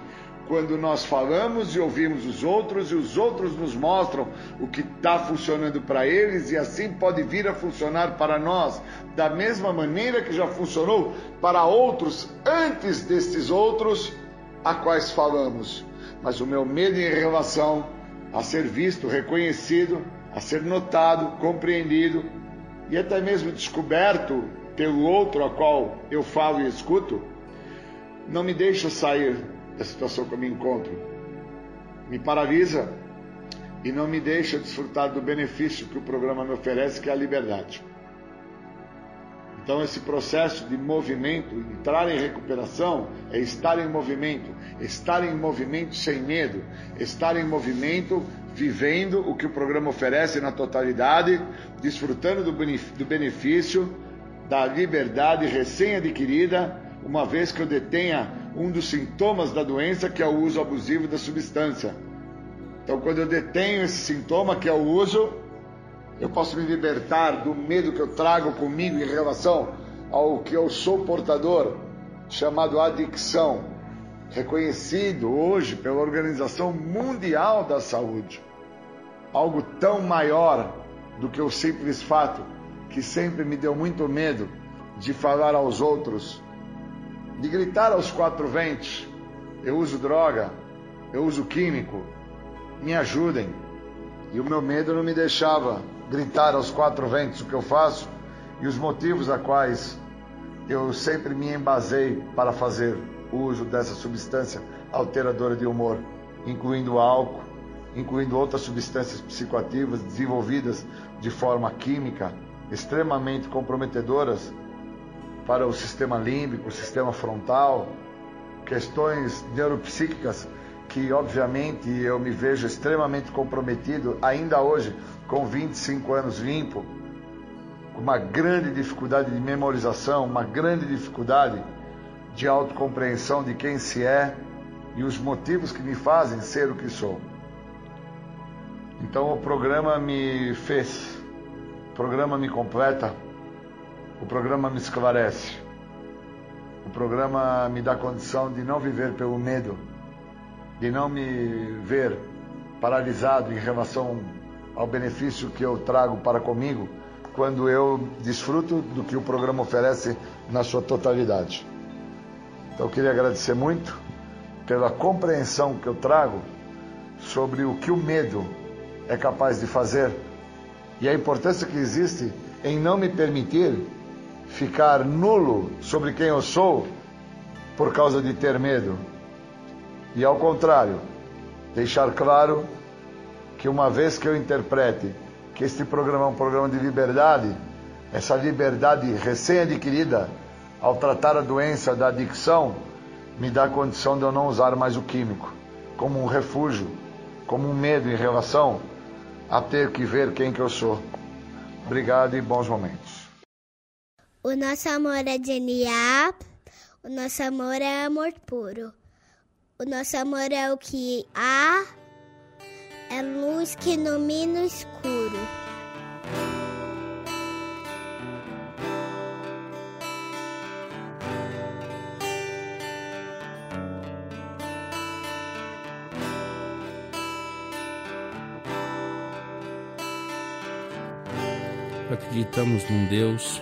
quando nós falamos e ouvimos os outros e os outros nos mostram o que está funcionando para eles e assim pode vir a funcionar para nós da mesma maneira que já funcionou para outros antes destes outros a quais falamos. Mas o meu medo em relação a ser visto, reconhecido, a ser notado, compreendido e até mesmo descoberto pelo outro a qual eu falo e escuto, não me deixa sair da situação que eu me encontro. Me paralisa e não me deixa desfrutar do benefício que o programa me oferece, que é a liberdade. Então, esse processo de movimento, entrar em recuperação, é estar em movimento, estar em movimento sem medo, estar em movimento vivendo o que o programa oferece na totalidade, desfrutando do benefício da liberdade recém-adquirida, uma vez que eu detenha um dos sintomas da doença, que é o uso abusivo da substância. Então, quando eu detenho esse sintoma, que é o uso, eu posso me libertar do medo que eu trago comigo em relação ao que eu sou portador, chamado adicção, reconhecido hoje pela Organização Mundial da Saúde algo tão maior do que o simples fato que sempre me deu muito medo de falar aos outros, de gritar aos quatro ventos: eu uso droga, eu uso químico, me ajudem. E o meu medo não me deixava gritar aos quatro ventos o que eu faço e os motivos a quais eu sempre me embasei para fazer uso dessa substância alteradora de humor, incluindo álcool, incluindo outras substâncias psicoativas desenvolvidas de forma química extremamente comprometedoras para o sistema límbico, o sistema frontal, questões neuropsíquicas que obviamente eu me vejo extremamente comprometido ainda hoje com 25 anos limpo, com uma grande dificuldade de memorização, uma grande dificuldade de autocompreensão de quem se é e os motivos que me fazem ser o que sou. Então o programa me fez, o programa me completa, o programa me esclarece, o programa me dá condição de não viver pelo medo, de não me ver paralisado em relação ao benefício que eu trago para comigo quando eu desfruto do que o programa oferece na sua totalidade. Então eu queria agradecer muito pela compreensão que eu trago sobre o que o medo é capaz de fazer e a importância que existe em não me permitir ficar nulo sobre quem eu sou por causa de ter medo. E ao contrário, deixar claro que uma vez que eu interprete que este programa é um programa de liberdade, essa liberdade recém-adquirida ao tratar a doença da adicção me dá a condição de eu não usar mais o químico como um refúgio, como um medo em relação a ter que ver quem que eu sou. Obrigado e bons momentos. O nosso amor é genial, o nosso amor é amor puro. O nosso amor é o que há, é luz que ilumina o escuro. Acreditamos num Deus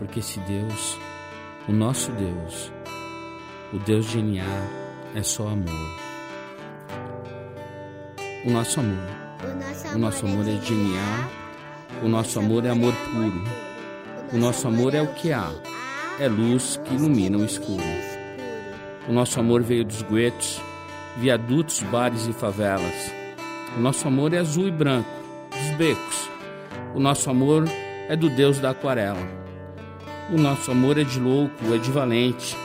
porque esse Deus, o nosso Deus, o Deus de GNA, é só amor. O nosso amor. O nosso amor é genial. O nosso amor é amor puro. O nosso amor é o que há. É luz que ilumina o escuro. O nosso amor veio dos guetos, viadutos, bares e favelas. O nosso amor é azul e branco, dos becos. O nosso amor é do Deus da aquarela. O nosso amor é de louco, é de valente,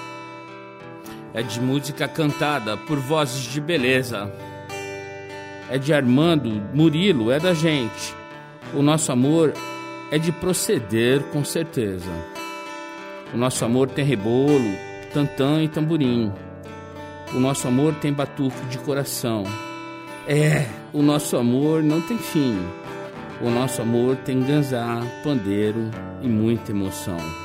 é de música cantada por vozes de beleza. É de Armando, Murilo, é da gente. O nosso amor é de proceder com certeza. O nosso amor tem rebolo, tantã e tamborim. O nosso amor tem batuque de coração. É, o nosso amor não tem fim. O nosso amor tem ganzá, pandeiro e muita emoção.